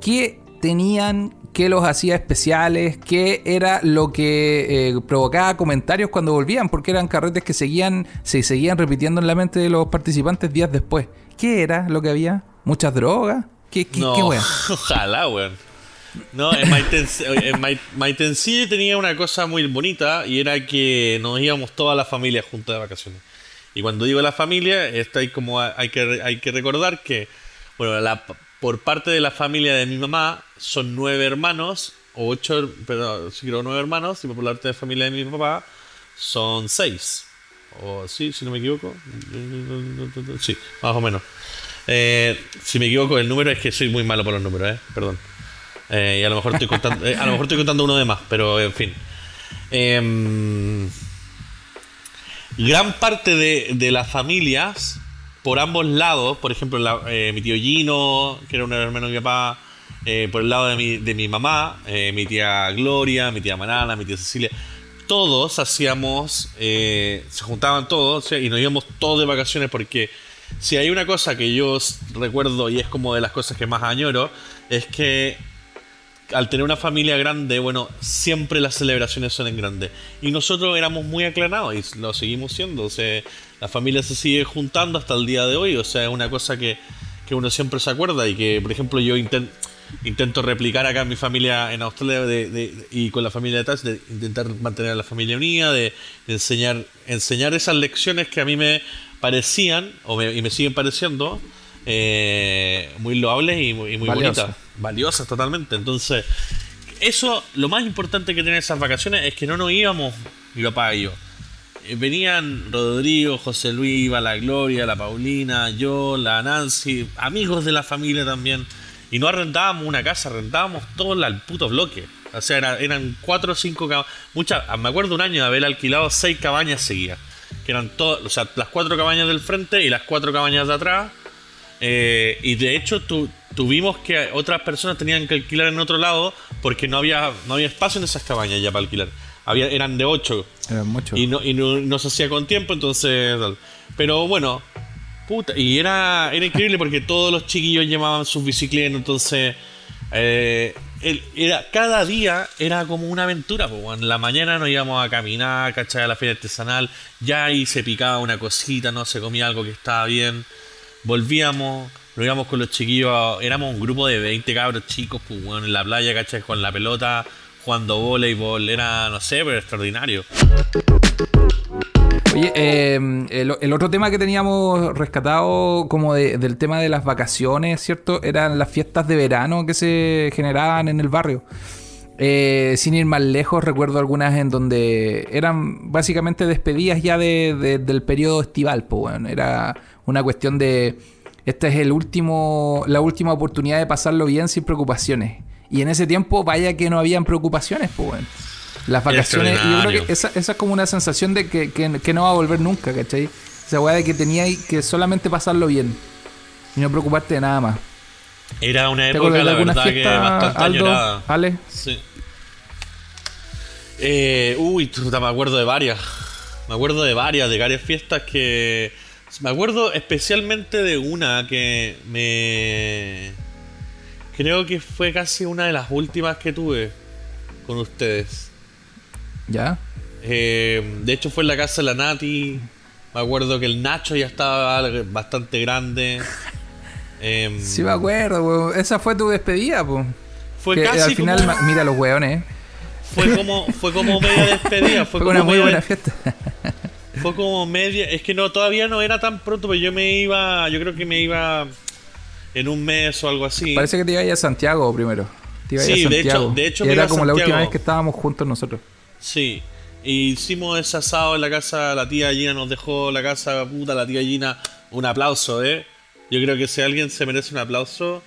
¿Qué tenían? ¿Qué los hacía especiales? ¿Qué era lo que eh, provocaba comentarios cuando volvían? Porque eran carretes que seguían, se seguían repitiendo en la mente de los participantes días después. ¿Qué era lo que había? ¿Muchas drogas? ¿Qué, qué, no, qué ojalá, weón. No, en Maitense- en Mai- Maitencillo tenía una cosa muy bonita y era que nos íbamos toda la familia juntas de vacaciones. Y cuando digo la familia, esto hay como hay que hay que recordar que bueno, la, por parte de la familia de mi mamá son nueve hermanos o ocho, pero sí creo nueve hermanos y por parte de la familia de mi papá son seis. O sí, si no me equivoco. Sí, más o menos. Eh, si me equivoco el número es que soy muy malo por los números, eh. Perdón. Eh, y a lo mejor estoy contando, eh, a lo mejor estoy contando uno de más, pero en fin. Em, gran parte de, de las familias, por ambos lados, por ejemplo, eh, mi tío Gino, que era un hermano de mi papá, por el lado de mi, de mi mamá, mi tía Gloria, mi tía Manana, mi tía Cecilia, todos hacíamos, se juntaban todos y nos íbamos todos de vacaciones porque si hay una cosa que yo recuerdo y es como de las cosas que más añoro, es que al tener una familia grande, bueno, siempre las celebraciones son en grande. Y nosotros éramos muy aclarados y lo seguimos siendo. O sea, la familia se sigue juntando hasta el día de hoy. O sea, es una cosa que, que uno siempre se acuerda y que, por ejemplo, yo inten- intento replicar acá en mi familia en Australia de- de- y con la familia de Touch, de intentar mantener a la familia unida, de, de enseñar, enseñar esas lecciones que a mí me parecían o me- y me siguen pareciendo eh, muy loables y muy, y muy bonitas valiosas totalmente. Entonces, eso, lo más importante que tienen esas vacaciones es que no nos íbamos, mi papá y yo. eh, venían Rodrigo, José Luis, iba la Gloria, la Paulina, yo, la Nancy, amigos de la familia también. Y no arrendábamos una casa, arrendábamos todo el puto bloque. O sea, era- eran cuatro o cinco cabañas. Muchas, me acuerdo un año de haber alquilado seis cabañas seguidas. Que eran todas, o sea, las cuatro cabañas del frente y las cuatro cabañas de atrás. Eh, y de hecho tu- tuvimos que otras personas tenían que alquilar en otro lado porque no había, no había espacio en esas cabañas ya para alquilar. Había, eran de ocho Era mucho. y no, y no, no se hacía con tiempo, entonces. tal. Pero bueno, puta, y era, era increíble porque todos los chiquillos llevaban sus bicicletas, entonces. eh, era, cada día era como una aventura. Pues, weón. en la mañana nos íbamos a caminar, ¿cachai? A la feria artesanal. Ya ahí se picaba una cosita, no se comía algo que estaba bien. Volvíamos, nos íbamos con los chiquillos. éramos un grupo de 20 cabros chicos, pues, weón, en la playa, ¿cachai? Con la pelota, jugando voleibol. Era, no sé, pero extraordinario. Oye, eh, el, otro tema que teníamos rescatado como de- del tema de las vacaciones, ¿cierto? Eran las fiestas de verano que se generaban en el barrio. Eh, sin ir más lejos, recuerdo algunas en donde eran básicamente despedidas ya de- del periodo estival, pues bueno, era una cuestión de esta es el último, la última oportunidad de pasarlo bien sin preocupaciones. Y en ese tiempo, vaya que no habían preocupaciones, pues bueno. Las vacaciones, y yo creo que esa, esa es como una sensación de que, que- que no va a volver nunca, ¿cachai? Esa weá de que tenía que solamente pasarlo bien y no preocuparte de nada más. Era una ¿Te época, la verdad, que fiesta, bastante Aldo, añorada. Ale? Sí. Eh, uy, puta, me acuerdo de varias. Me acuerdo de varias, de varias fiestas que. Me acuerdo especialmente de una que me. Creo que fue casi una de las últimas que tuve con ustedes. ¿Ya? Eh, de hecho, fue en la casa de la Nati. Me acuerdo que el Nacho ya estaba bastante grande. Em, Sí me acuerdo, weón. Esa fue tu despedida, pues. Fue Que, eh, casi al final, como- mira los weones, fue como fue como media despedida Fue, fue, como una muy media- buena fiesta. fue como media es que no todavía no era tan pronto pero yo me iba yo creo que me iba en un mes o algo así Parece que te ibas a Santiago primero. Te ibas Sí, a de hecho- Santiago. de hecho Y me era iba a como la última Santiago. vez que estábamos juntos nosotros. sí y hicimos ese asado en la casa la tía Gina nos dejó la casa puta la tía Gina un aplauso eh yo creo que si alguien se merece un aplauso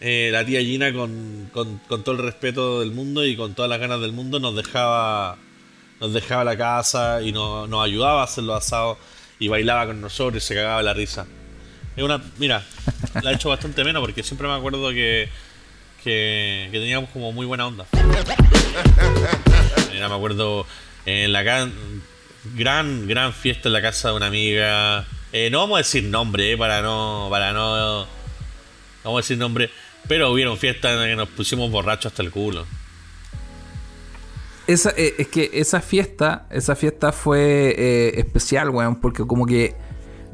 eh, la tía Gina con, con, con todo el respeto del mundo y con todas las ganas del mundo nos dejaba nos dejaba la casa y nos, nos ayudaba a hacer los asados y bailaba con nosotros y se cagaba la risa. Es una, mira, la he hecho bastante menos porque siempre me acuerdo que, que, teníamos como muy buena onda. Mira, me acuerdo en la gran, gran, gran fiesta en la casa de una amiga. Eh, no vamos a decir nombre, eh, para no, para no, no vamos a decir nombre, pero hubieron fiestas en las que nos pusimos borrachos hasta el culo. Esa, eh, es que esa fiesta, esa fiesta fue eh, especial, weón, porque como que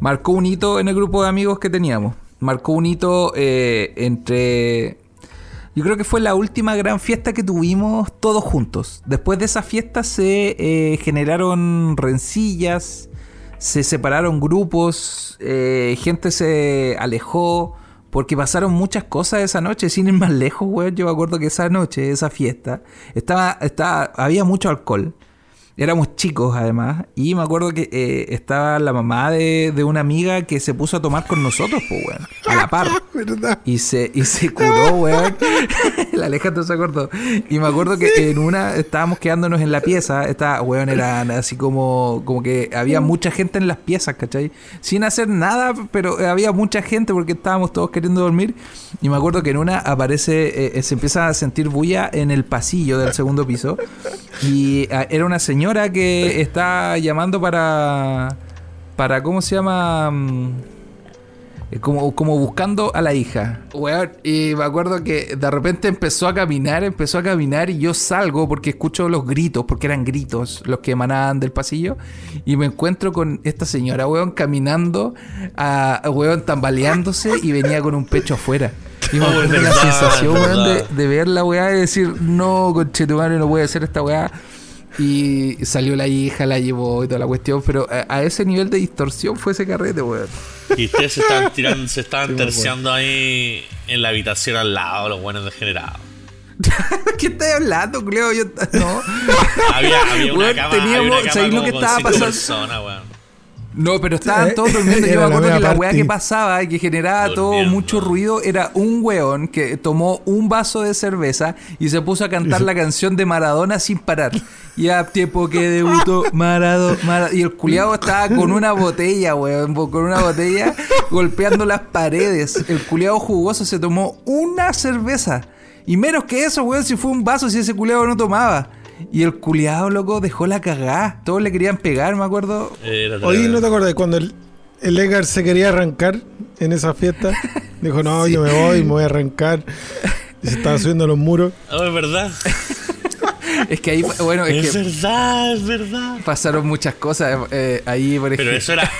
marcó un hito en el grupo de amigos que teníamos. Marcó un hito eh, entre... Yo creo que fue la última gran fiesta que tuvimos todos juntos. Después de esa fiesta se eh, generaron rencillas, se separaron grupos, gente se alejó, porque pasaron muchas cosas esa noche, sin ir más lejos, weón. Yo me acuerdo que esa noche, esa fiesta, estaba, estaba, había mucho alcohol. Éramos chicos además. Y me acuerdo que eh, estaba la mamá de, de una amiga que se puso a tomar con nosotros, pues, weón. A la par. ¿Verdad? Y se, y se curó, weón. El Alejandro se acordó. Y me acuerdo que en una estábamos quedándonos en la pieza. Esta, weón, eran así como, como que había mucha gente en las piezas, ¿cachai? Sin hacer nada, pero había mucha gente porque estábamos todos queriendo dormir. Y me acuerdo que en una aparece, eh, se empieza a sentir bulla en el pasillo del segundo piso. Y ah, era una señora que está llamando para. Para, ¿cómo se llama? Mm, eh, Como, como buscando a la hija. Weón, y me acuerdo que de repente empezó a caminar, empezó a caminar y yo salgo porque escucho los gritos, porque eran gritos los que emanaban del pasillo. Y me encuentro con esta señora, weón, caminando, a, weón, tambaleándose y venía con un pecho afuera. Y me Oh, acuerdo la verdad, sensación, weón, de, de ver la weá y decir, no, conchetumare, no voy a hacer esta weá. Y salió la hija, la llevó y toda la cuestión, pero a, a ese nivel de distorsión fue ese carrete, weón. Y ustedes se estaban tirando, se estaban Sí, terciando ahí en la habitación al lado, los buenos degenerados. ¿Qué estás hablando, Cleo? Yo, no. Había, había una cama, teníamos- había una cama ¿sabéis lo como que con estaba pasando? personas. No, pero estaban Eh, todos durmiendo. Yo me la acuerdo wea que la weá que pasaba y que generaba todo mucho ruido era un weón que tomó un vaso de cerveza y se puso a cantar la canción de Maradona sin parar. Y a tiempo que debutó Maradona. y el culiado estaba con una botella, weón. Con una botella golpeando las paredes. El culiado jugoso se tomó una cerveza. Y menos que eso, weón, si fue un vaso, si ese culiado no tomaba. Y el culiado, loco, dejó la cagada. Todos le querían pegar, me acuerdo. Oye, ¿no te acuerdas cuando el, el Edgar se quería arrancar en esa fiesta? Dijo, no, yo me voy, me voy a arrancar. Y se estaba subiendo a los muros. Oh, es verdad. Es que ahí, bueno, es Es que verdad, es verdad. pasaron muchas cosas eh, ahí, por Pero ejemplo. eso era,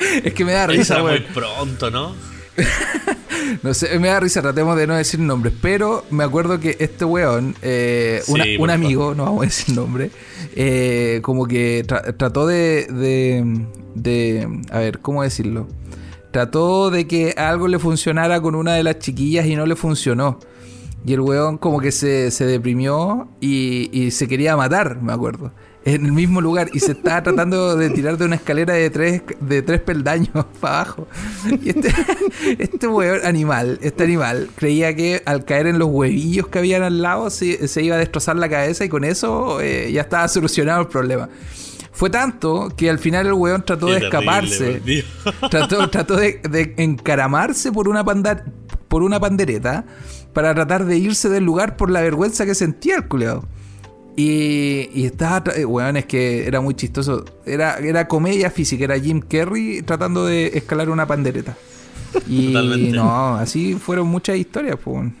Es que me da eso risa, era muy pronto, ¿no? No sé, me da risa, tratemos de no decir nombres. Pero me acuerdo que este weón, eh, una- un favor. amigo, no vamos a decir nombre, eh, como que tra- trató de, de, de. A ver, ¿cómo decirlo? Trató de que algo le funcionara con una de las chiquillas y no le funcionó. Y el weón como que se, se deprimió y, y se quería matar, me acuerdo. En el mismo lugar. Y se estaba tratando de tirar de una escalera de tres, de tres peldaños para abajo. Y este, este weón animal, este animal, creía que al caer en los huevillos que habían al lado se, se iba a destrozar la cabeza y con eso eh, ya estaba solucionado el problema. Fue tanto que al final el weón trató Qué de escaparse trató, trató de, de encaramarse por una, panda- por una pandereta para tratar de irse del lugar por la vergüenza que sentía el culeado. Y, y estaba, eh, weón, es que era muy chistoso. Era, era comedia física, era Jim Carrey tratando de escalar una pandereta. Y Totalmente. no, así fueron muchas historias, pues. weón.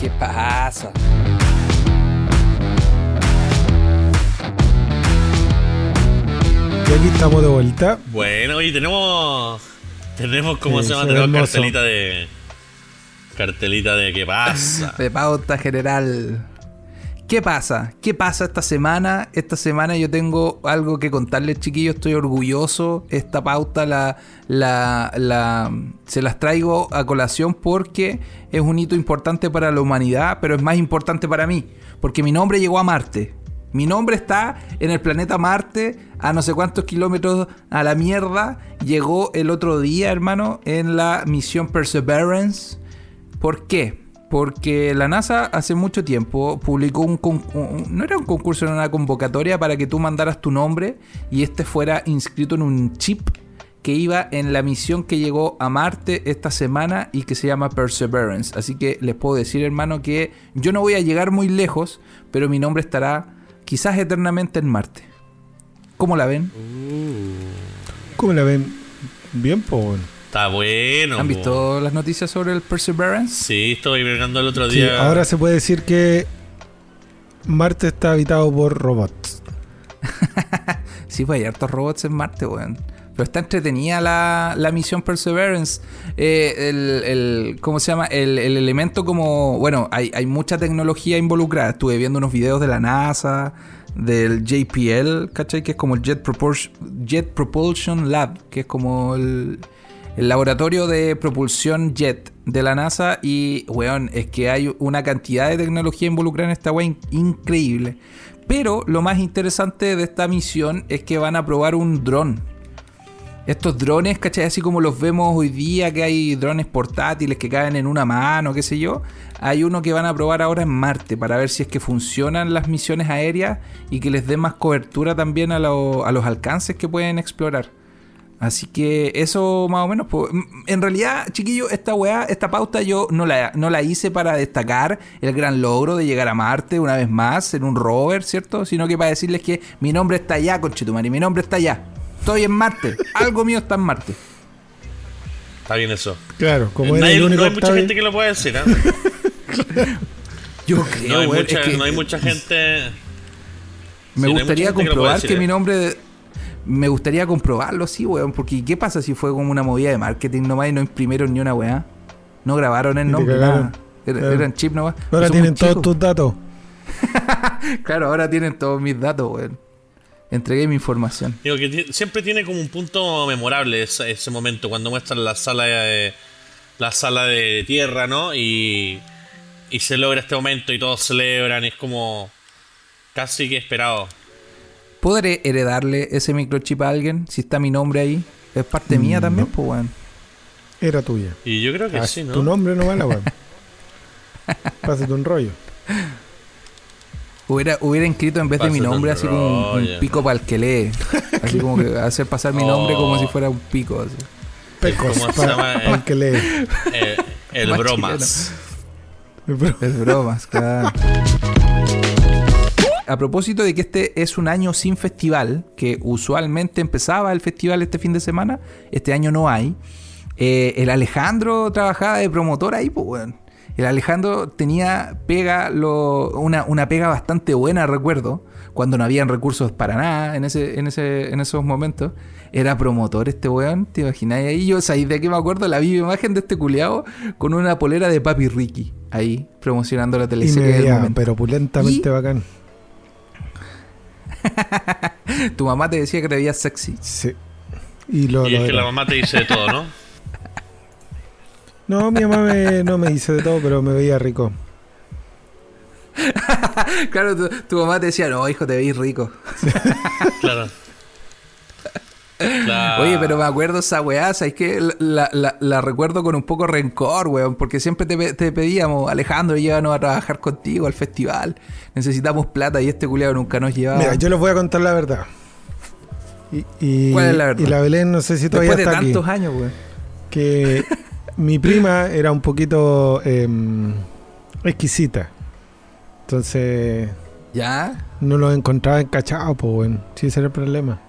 ¿Qué pasa? Y aquí estamos de vuelta. Bueno, y tenemos. Tenemos, ¿cómo Sí, se llama? Tenemos hermoso. cartelita de. Cartelita de qué pasa. De pauta general. ¿Qué pasa? ¿Qué pasa esta semana? Esta semana yo tengo algo que contarles, chiquillos. Estoy orgulloso. Esta pauta la, la, la- se las traigo a colación porque es un hito importante para la humanidad, pero es más importante para mí. Porque mi nombre llegó a Marte. Mi nombre está en el planeta Marte, a no sé cuántos kilómetros a la mierda. Llegó el otro día, hermano, en la misión Perseverance. ¿Por qué? Porque la NASA hace mucho tiempo publicó un, un- no era un concurso, era una convocatoria para que tú mandaras tu nombre y este fuera inscrito en un chip que iba en la misión que llegó a Marte esta semana y que se llama Perseverance. Así que les puedo decir, hermano, que yo no voy a llegar muy lejos, pero mi nombre estará quizás eternamente en Marte. ¿Cómo la ven? ¿Cómo la ven? Bien, pues bueno. Está bueno. ¿Han po. visto las noticias sobre el Perseverance? Sí, estuve mirando el otro Sí, día. ahora se puede decir que Marte está habitado por robots. Sí, pues hay hartos robots en Marte, weón. Está entretenida la, la misión Perseverance. Eh, el, el- ¿Cómo se llama? El, el elemento como... Bueno, hay, hay mucha tecnología involucrada. Estuve viendo unos videos de la NASA, del JPL, ¿cachai? Que es como el Jet, Propulsion- Lab, que es como el, el laboratorio de propulsión jet de la NASA. Y, weón, es que hay una cantidad de tecnología involucrada en esta weón increíble. Pero lo más interesante de esta misión es que van a probar un dron. Estos drones, ¿cachai? Así como los vemos hoy día, que hay drones portátiles que caen en una mano, qué sé yo. Hay uno que van a probar ahora en Marte para ver si es que funcionan las misiones aéreas y que les dé más cobertura también a, lo- a los alcances que pueden explorar. Así que eso más o menos. pues, en realidad, chiquillo, esta weá, esta pauta yo no la, no la hice para destacar el gran logro de llegar a Marte una vez más en un rover, ¿cierto? Sino que para decirles que mi nombre está allá, conchetumari, mi nombre está allá. Estoy en Marte. Algo mío está en Marte. Está bien eso. Claro, como Nadie- el único no hay mucha gente que lo pueda decir, ¿ah? Yo creo, No hay, mucha, es que no hay mucha gente. me sí, gustaría que comprobar decir, que eh. mi nombre... Me gustaría comprobarlo, sí, weón. Porque ¿qué pasa si fue como una movida de marketing nomás y no imprimieron ni una weá? No grabaron el nombre, nada. Era- Claro. Eran chip nomás. Ahora tienen todos tus datos. Claro, ahora tienen todos mis datos, weón. Entregué mi información. Digo que siempre tiene como un punto memorable ese, ese momento cuando muestran la sala de, la sala de tierra, ¿no? Y, y se logra este momento y todos celebran. y es como casi que esperado. ¿Podré heredarle ese microchip a alguien si está mi nombre ahí? Es parte mía Mm, también, no. pues weón. Era tuya. Y yo creo que Ah, sí, ¿no? Tu nombre no va la weón. Pásate un rollo. Hubiera, hubiera inscrito en vez de mi nombre así como un, pico para el que lee. Así como que hacer pasar mi nombre como si fuera un pico. así. Pecos. ¿Cómo se llama? el que lee. Eh, el Más bromas. Es bromas, claro. A propósito de que este es un año sin festival, que usualmente empezaba el festival este fin de semana, este año no hay. eh, el Alejandro trabajaba de promotor ahí, pues, weón. El Alejandro tenía pega lo, una, una pega bastante buena, recuerdo, cuando no habían recursos para nada en, ese, en, ese, en esos momentos. Era promotor este weón, ¿te imagináis ahí? Yo, ¿sabéis de qué me acuerdo? La viva imagen de este culiao con una polera de Papi Ricky, ahí, promocionando la teleserie del momento. pero opulentamente Y- bacán. Tu mamá te decía que te veías sexy. Sí. Y lo, Y lo es que la mamá te dice de todo, ¿no? No, mi mamá me- no me dice de todo, pero me veía rico. Claro, tu, tu mamá te decía, no, hijo, te veis rico. Claro. Claro. Oye, pero me acuerdo esa weá, ¿sabes qué? La, la- recuerdo con un poco rencor, weón, porque siempre te, te pedíamos, Alejandro, llévanos a trabajar contigo al festival. Necesitamos plata y este culiado nunca nos llevaba. Mira, yo les voy a contar la verdad. Y, y- ¿Cuál es la verdad? Y la Belén, no sé si todavía Después de está aquí. tantos años, weón. Que mi prima era un poquito em, exquisita. Entonces ¿Ya? no los encontraba encachados, pues bueno. Sí, ese era el problema.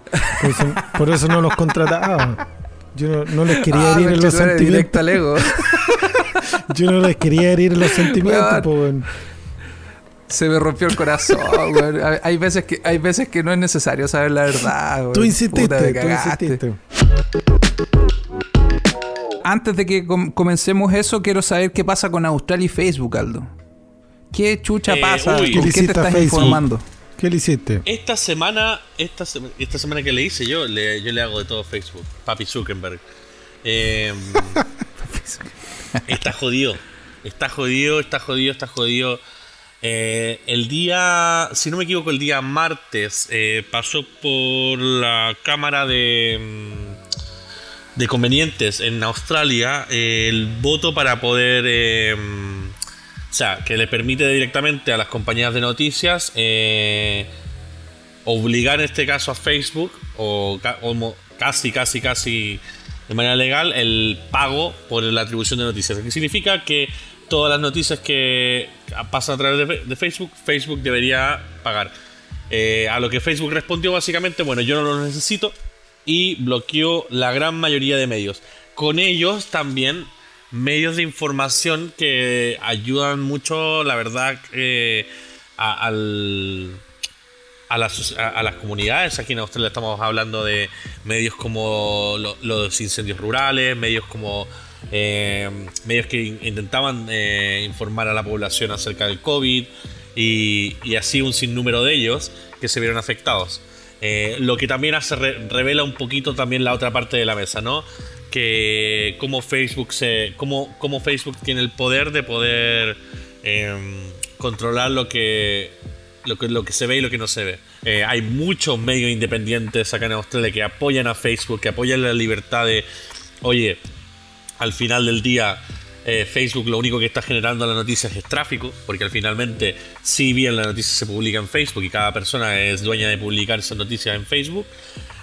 Por eso, por eso no los contrataba. Yo no, no les quería Ah, herir en los sentimientos. al ego. Yo no les quería herir los sentimientos, pues bueno. Se me rompió el corazón, weón. Hay- veces, que, hay veces que no es necesario saber la verdad, weón. Tú insististe, Puta, tú insististe. Antes de que com- comencemos eso, quiero saber qué pasa con Australia y Facebook, Aldo. ¿Qué chucha Eh, pasa? uy. ¿Qué ¿Con le qué te hiciste a estás Facebook? informando? ¿Qué le hiciste? Esta semana, esta, esta semana que le hice yo, le, yo le hago de todo Facebook. Papi Zuckerberg. Eh, está jodido. Está jodido, está jodido, está jodido. Eh, el día, si no me equivoco, el día martes eh, pasó por la Cámara de, mm, de Convenientes en Australia el voto para poder... eh, o sea, que le permite directamente a las compañías de noticias eh, obligar en este caso a Facebook, o, casi, casi, casi de manera legal, el pago por la atribución de noticias. Que significa que todas las noticias que pasan a través de, de Facebook, Facebook debería pagar. Eh, a lo que Facebook respondió básicamente, bueno, yo no lo necesito y bloqueó la gran mayoría de medios. Con ellos también medios de información que ayudan mucho, la verdad, eh, a, al, a, las, a, las comunidades. Aquí en Australia estamos hablando de medios como lo- los incendios rurales, medios como eh, medios que in- intentaban eh, informar a la población acerca del COVID y, y así un sinnúmero de ellos que se vieron afectados. Eh, lo que también hace re- revela un poquito también la otra parte de la mesa, ¿no? Que cómo Facebook se. cómo, Facebook tiene el poder de poder em, controlar lo que se ve y lo que no se ve. Eh, hay muchos medios independientes acá en Australia que apoyan a Facebook, que apoyan la libertad de. Oye, al final del día eh, Facebook lo único que está generando las noticias es tráfico, porque al finalmente, si bien la noticia se publica en Facebook y cada persona es dueña de publicar esas noticias en Facebook,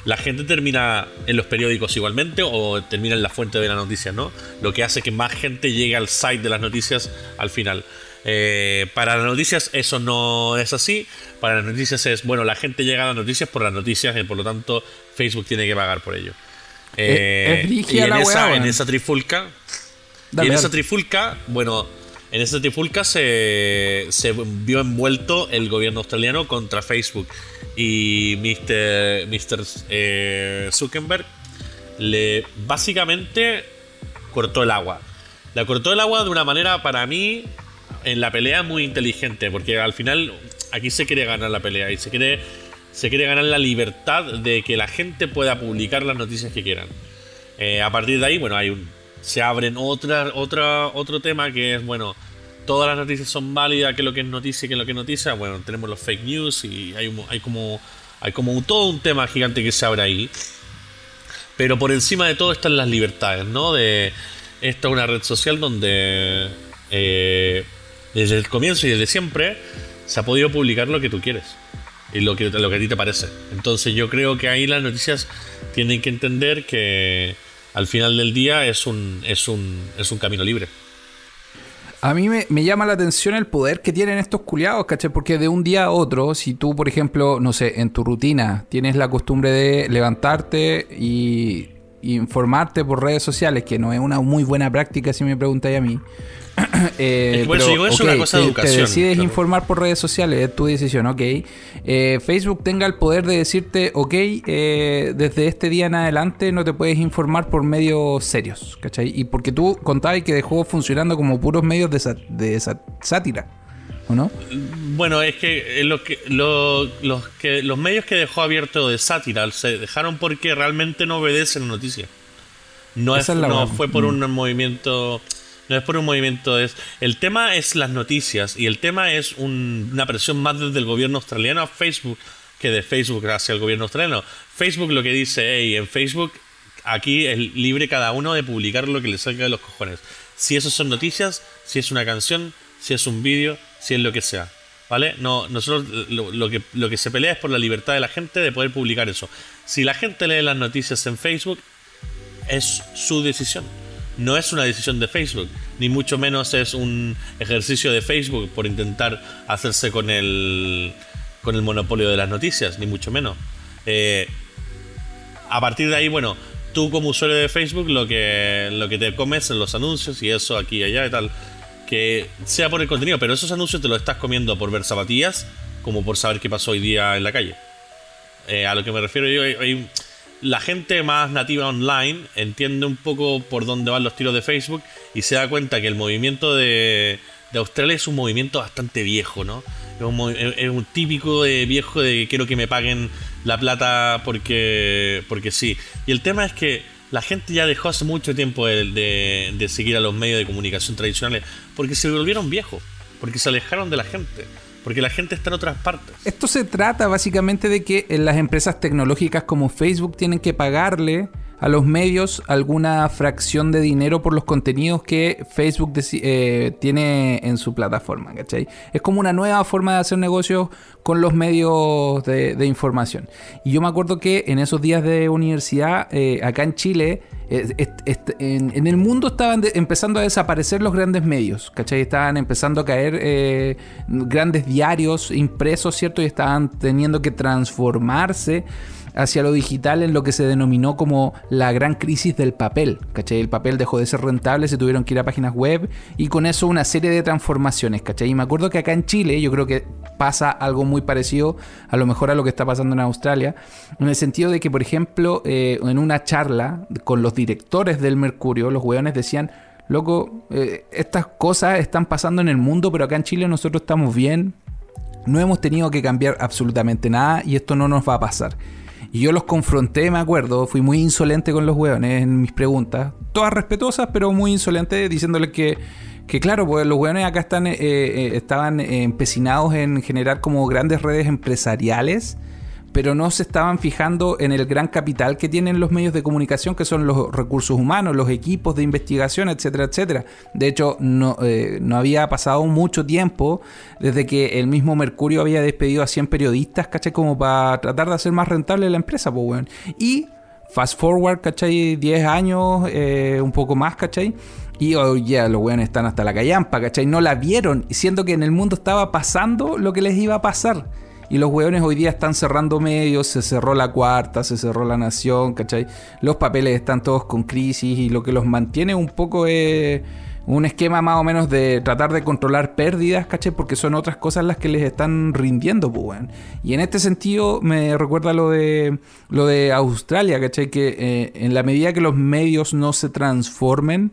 la gente termina en los periódicos igualmente o termina en la fuente de las noticias, ¿no? Lo que hace que más gente llegue al site de las noticias al final. Eh, para las noticias eso no es así. Para las noticias es, bueno, la gente llega a las noticias por las noticias y por lo tanto Facebook tiene que pagar por ello. Es- es Eh, y en esa trifulca, Dale, y en esa dale. trifulca, bueno, en esa trifulca se, se vio envuelto el gobierno australiano contra Facebook. Y Mr. Mr. eh, Zuckerberg le básicamente cortó el agua. La cortó el agua de una manera para mí en la pelea muy inteligente, porque al final aquí se quiere ganar la pelea y se quiere se quiere ganar la libertad de que la gente pueda publicar las noticias que quieran. Eh, a partir de ahí, bueno, hay un, se abren otra, otra, otro tema que es, bueno, todas las noticias son válidas, qué es lo que es noticia es lo que es noticia. Bueno, tenemos los fake news y hay, un- como hay como todo un tema gigante que se abre ahí. Pero por encima de todo están las libertades, ¿no? De esta es una red social donde eh, desde el comienzo y desde siempre se ha podido publicar lo que tú quieres y lo que, lo que a ti te parece. Entonces yo creo que ahí las noticias tienen que entender que al final del día es un, es un, es un camino libre. A mí me, me llama la atención el poder que tienen estos culiados, ¿cachai? Porque de un día a otro, si tú, por ejemplo, no sé, en tu rutina tienes la costumbre de levantarte y y informarte por redes sociales, que no es una muy buena práctica si me preguntáis a mí. Eh, es una cosa de te- educación, Te decides claro. informar por redes sociales, es tu decisión, ok. Eh, Facebook tenga el poder de decirte, ok, eh, desde este día en adelante no te puedes informar por medios serios, ¿cachai? Y porque tú contabas que dejó funcionando como puros medios de, de sátira, ¿o no? Bueno, es que, eh, lo que, lo- los que los medios que dejó abierto de sátira se dejaron porque realmente no obedecen noticias. No, es, no fue por Mm. un movimiento. No es por un movimiento. Es, el tema es las noticias y el tema es un- una presión más desde el gobierno australiano a Facebook que de Facebook hacia el gobierno australiano. Facebook lo que dice, hey, en Facebook aquí es libre cada uno de publicar lo que le salga de los cojones. Si eso son noticias, si es una canción, si es un vídeo, si es lo que sea. ¿Vale? No, nosotros lo, que, lo que se pelea es por la libertad de la gente de poder publicar eso. Si la gente lee las noticias en Facebook, es su decisión. No es una decisión de Facebook, ni mucho menos es un ejercicio de Facebook por intentar hacerse con el, con el monopolio de las noticias, ni mucho menos. Eh, a partir de ahí, bueno, tú como usuario de Facebook lo que, lo que te comes son los anuncios y eso aquí y allá y tal. Que sea por el contenido, pero esos anuncios te los estás comiendo por ver zapatillas como por saber qué pasó hoy día en la calle. Eh, a lo que me refiero yo, hay- la gente más nativa online entiende un poco por dónde van los tiros de Facebook y se da cuenta que el movimiento de, Australia es un movimiento bastante viejo, ¿no? Es un, es un típico de viejo de quiero que me paguen la plata porque, porque sí. Y el tema es que la gente ya dejó hace mucho tiempo de, de- seguir a los medios de comunicación tradicionales porque se volvieron viejos, porque se alejaron de la gente, porque la gente está en otras partes. Esto se trata básicamente de que eh, las empresas tecnológicas como Facebook tienen que pagarle a los medios alguna fracción de dinero por los contenidos que Facebook eh, tiene en su plataforma, ¿cachai? Es como una nueva forma de hacer negocios con los medios de, información. Y yo me acuerdo que en esos días de universidad, eh, acá en Chile, eh, en, el mundo estaban empezando a desaparecer los grandes medios, ¿cachai? Estaban empezando a caer eh, grandes diarios impresos, ¿cierto? Y estaban teniendo que transformarse hacia lo digital en lo que se denominó como la gran crisis del papel, ¿cachai? El papel dejó de ser rentable, se tuvieron que ir a páginas web y con eso una serie de transformaciones, ¿cachai? Y me acuerdo que acá en Chile yo creo que pasa algo muy parecido a lo mejor a lo que está pasando en Australia, en el sentido de que, por ejemplo, eh, en una charla con los directores del Mercurio, los hueones decían, loco, eh, estas cosas están pasando en el mundo, pero acá en Chile nosotros estamos bien, no hemos tenido que cambiar absolutamente nada y esto no nos va a pasar. Y yo los confronté, me acuerdo, fui muy insolente con los hueones en mis preguntas, todas respetuosas, pero muy insolente, diciéndoles que, que claro, pues los hueones acá están, eh, eh, estaban empecinados en generar como grandes redes empresariales, pero no se estaban fijando en el gran capital que tienen los medios de comunicación, que son los recursos humanos, los equipos de investigación, etcétera, etcétera. De hecho, no, eh, no había pasado mucho tiempo desde que el mismo Mercurio había despedido a 100 periodistas, ¿cachai? Como para tratar de hacer más rentable la empresa, pues, weón. Y fast forward, ¿cachai? 10 años, un poco más, ¿cachai? Y hoy ya los weones están hasta la callampa, ¿cachai? No la vieron, siendo que en el mundo estaba pasando lo que les iba a pasar. Y los hueones hoy día están cerrando medios, se cerró la cuarta, se cerró la nación, ¿cachai? Los papeles están todos con crisis y lo que los mantiene un poco es un esquema más o menos de tratar de controlar pérdidas, ¿cachai? Porque son otras cosas las que les están rindiendo, pues, weón. Y en este sentido me recuerda lo de, lo de Australia, ¿cachai? Que eh, en la medida que los medios no se transformen,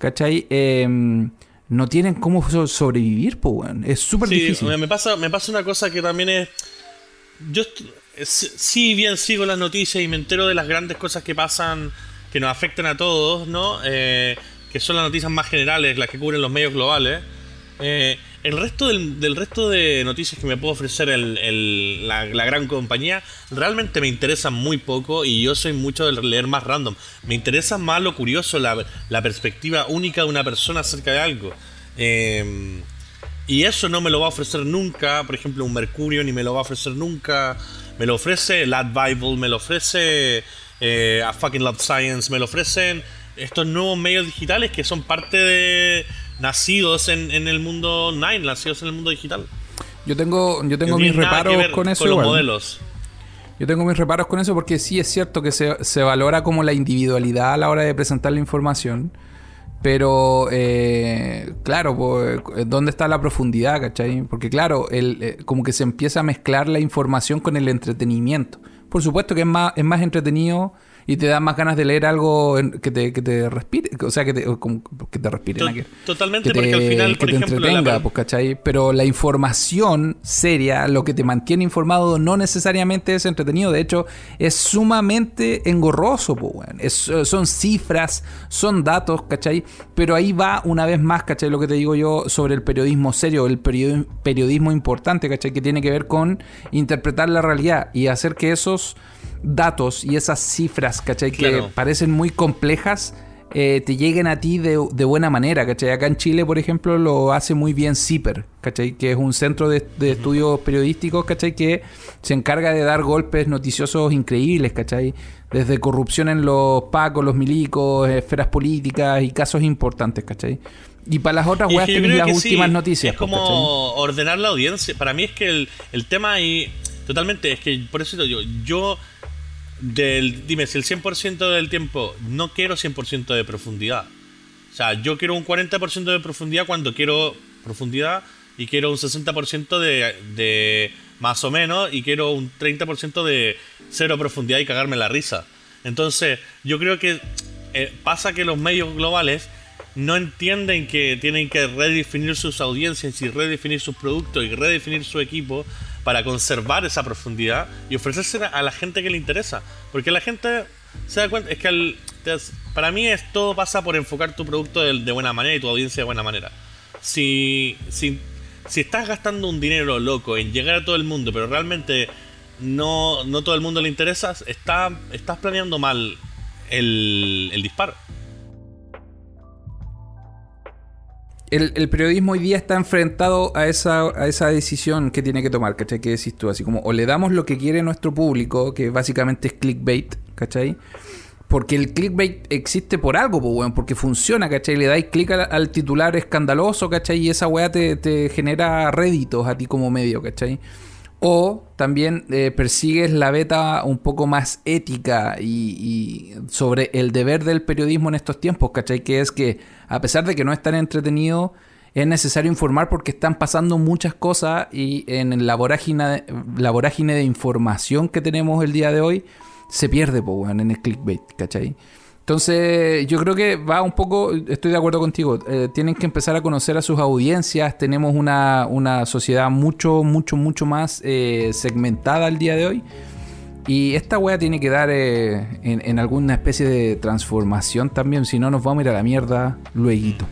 ¿cachai? Em, no tienen cómo so- sobrevivir, pues, weón. Es súper Sí, difícil. me- me pasa, me pasa una cosa que también es. Yo si si bien sigo las noticias y me entero de las grandes cosas que pasan, que nos afectan a todos, ¿no? Eh, que son las noticias más generales, las que cubren los medios globales. eh, el resto del, del resto de noticias que me puede ofrecer el- el- la, gran compañía realmente me interesan muy poco y yo soy mucho de leer más random. Me interesa más lo curioso, la, la perspectiva única de una persona acerca de algo. Eh, y eso no me lo va a ofrecer nunca, por ejemplo, un Mercurio, ni me lo va a ofrecer nunca. Me lo ofrece el Ad Bible, me lo ofrece eh, A Fucking Love Science, me lo ofrecen estos nuevos medios digitales que son parte de. Nacidos en, en el mundo online, nacidos en el mundo digital. Yo tengo, yo tengo No mis reparos con eso. los igual. modelos. Yo tengo mis reparos con eso porque sí es cierto que se, se valora como la individualidad a la hora de presentar la información. Pero, eh, claro, pues, ¿dónde está la profundidad, cachai? Porque, claro, el, eh, como que se empieza a mezclar la información con el entretenimiento. Por supuesto que es más, es más entretenido y te da más ganas de leer algo que te, que te respire. O sea, que te, que te respire. To- que- totalmente, que porque al final, que por te ejemplo, la- entretenga, pues, ¿cachai? Pero la información seria, lo que te mantiene informado, no necesariamente es entretenido. De hecho, es sumamente engorroso, pues. Es- son cifras, son datos, ¿cachai? Pero ahí va una vez más, ¿cachai? Lo que te digo yo sobre el periodismo serio, el periodi- periodismo importante, ¿cachai? Que tiene que ver con interpretar la realidad y hacer que esos datos y esas cifras, ¿cachai? Claro. Que parecen muy complejas, eh, te lleguen a ti de, de buena manera, ¿cachai? Acá en Chile, por ejemplo, lo hace muy bien CIPER, ¿cachai? Que es un centro de, de estudios periodísticos, ¿cachai? Que se encarga de dar golpes noticiosos increíbles, ¿cachai? Desde corrupción en los pacos, los milicos, esferas políticas y casos importantes, ¿cachai? Y para las otras Y es weas que tenés las sí, últimas noticias, Es pues, como ¿cachai? ordenar la audiencia. Para mí es que el, el tema ahí, totalmente, es que por eso yo, yo del, dime, si el 100% del tiempo no quiero 100% de profundidad. O sea, yo quiero un 40% de profundidad cuando quiero profundidad y quiero un 60% de, de más o menos y quiero un 30% de cero profundidad y cagarme la risa. Entonces, yo creo que eh, pasa que los medios globales no entienden que tienen que redefinir sus audiencias y redefinir sus productos y redefinir su equipo para conservar esa profundidad y ofrecerse a la gente que le interesa. Porque la gente se da cuenta, es que para mí es, todo pasa por enfocar tu producto de, buena manera y tu audiencia de buena manera. Si, si, si estás gastando un dinero loco en llegar a todo el mundo, pero realmente no, no todo el mundo le interesa, está, estás planeando mal el disparo. El, periodismo hoy día está enfrentado a esa, a esa decisión que tiene que tomar, ¿cachai? Que decís tú, así como o le damos lo que quiere nuestro público, que básicamente es clickbait, ¿cachai? Porque el clickbait existe por algo, pues, weón, porque funciona, ¿cachai? Le dais clic al, al titular escandaloso, ¿cachai? Y esa weá te, te genera réditos a ti como medio, ¿cachai? O también eh, persigues la beta un poco más ética y, sobre el deber del periodismo en estos tiempos, ¿cachai? Que es que a pesar de que no es tan entretenido, es necesario informar porque están pasando muchas cosas y en la vorágine, la vorágine de información que tenemos el día de hoy se pierde, weón, en el clickbait, ¿cachai? Entonces, yo creo que va un poco, estoy de acuerdo contigo, eh, tienen que empezar a conocer a sus audiencias, tenemos una, una sociedad mucho, mucho, mucho más eh, segmentada al día de hoy. Y esta wea tiene que dar eh, en, en alguna especie de transformación también, si no nos vamos a ir a la mierda luego.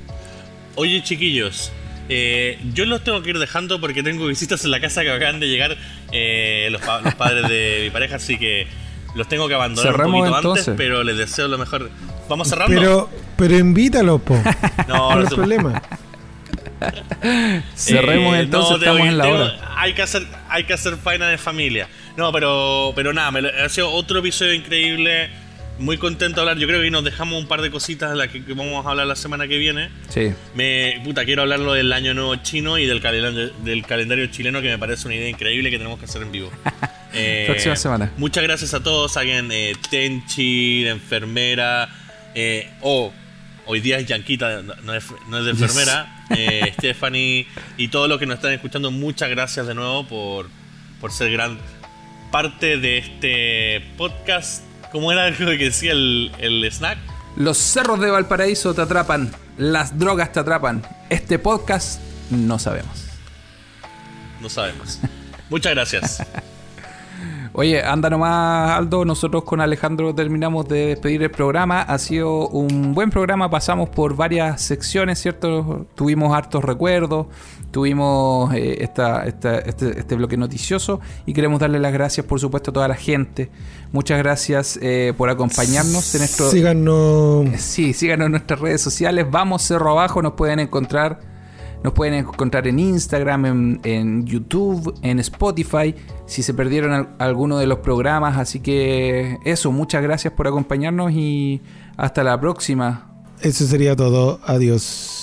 Oye, chiquillos, eh, yo los tengo que ir dejando porque tengo visitas en la casa que acaban de llegar eh, los, pa- los padres de mi pareja, así que los tengo que abandonar Cerremos un poquito entonces. antes, pero les deseo lo mejor. ¿Vamos cerrando? Pero, pero invítalos, po. no, ¿Cuál no es problema? Cerremos Eh, entonces, no, estamos que- en la tengo- hora. Hay que hacer, hay que hacer faena de familia. No, pero, pero nada, me lo- ha sido otro episodio increíble. Muy contento de hablar. Yo creo que nos dejamos un par de cositas de las que, que vamos a hablar la semana que viene. Sí. Me, puta, quiero hablarlo del año nuevo chino y del calendario, del calendario chileno que me parece una idea increíble que tenemos que hacer en vivo. Eh, Próxima semana. Muchas gracias a todos. Alguien, eh, Tenchi, la enfermera, eh, o hoy día es Yanquita, no, es, no es de enfermera, eh, Stephanie y todos los que nos están escuchando. Muchas gracias de nuevo por, por ser gran parte de este podcast. ¿Cómo era algo que decía el, el snack? Los cerros de Valparaíso te atrapan, las drogas te atrapan. Este podcast no sabemos. No sabemos. Muchas gracias. Oye, anda nomás, Aldo. Nosotros con Alejandro terminamos de despedir el programa. Ha sido un buen programa. Pasamos por varias secciones, ¿cierto? Tuvimos hartos recuerdos. Tuvimos eh, esta, esta- este, este bloque noticioso. Y queremos darle las gracias, por supuesto, a toda la gente. Muchas gracias eh, por acompañarnos en nuestro. Síganos. Sí, síganos en nuestras redes sociales. Vamos Cerro Abajo. Nos pueden encontrar. Nos pueden encontrar en Instagram, en, YouTube, en Spotify. Si se perdieron al- alguno de los programas. Así que eso, muchas gracias por acompañarnos y hasta la próxima. Eso sería todo. Adiós.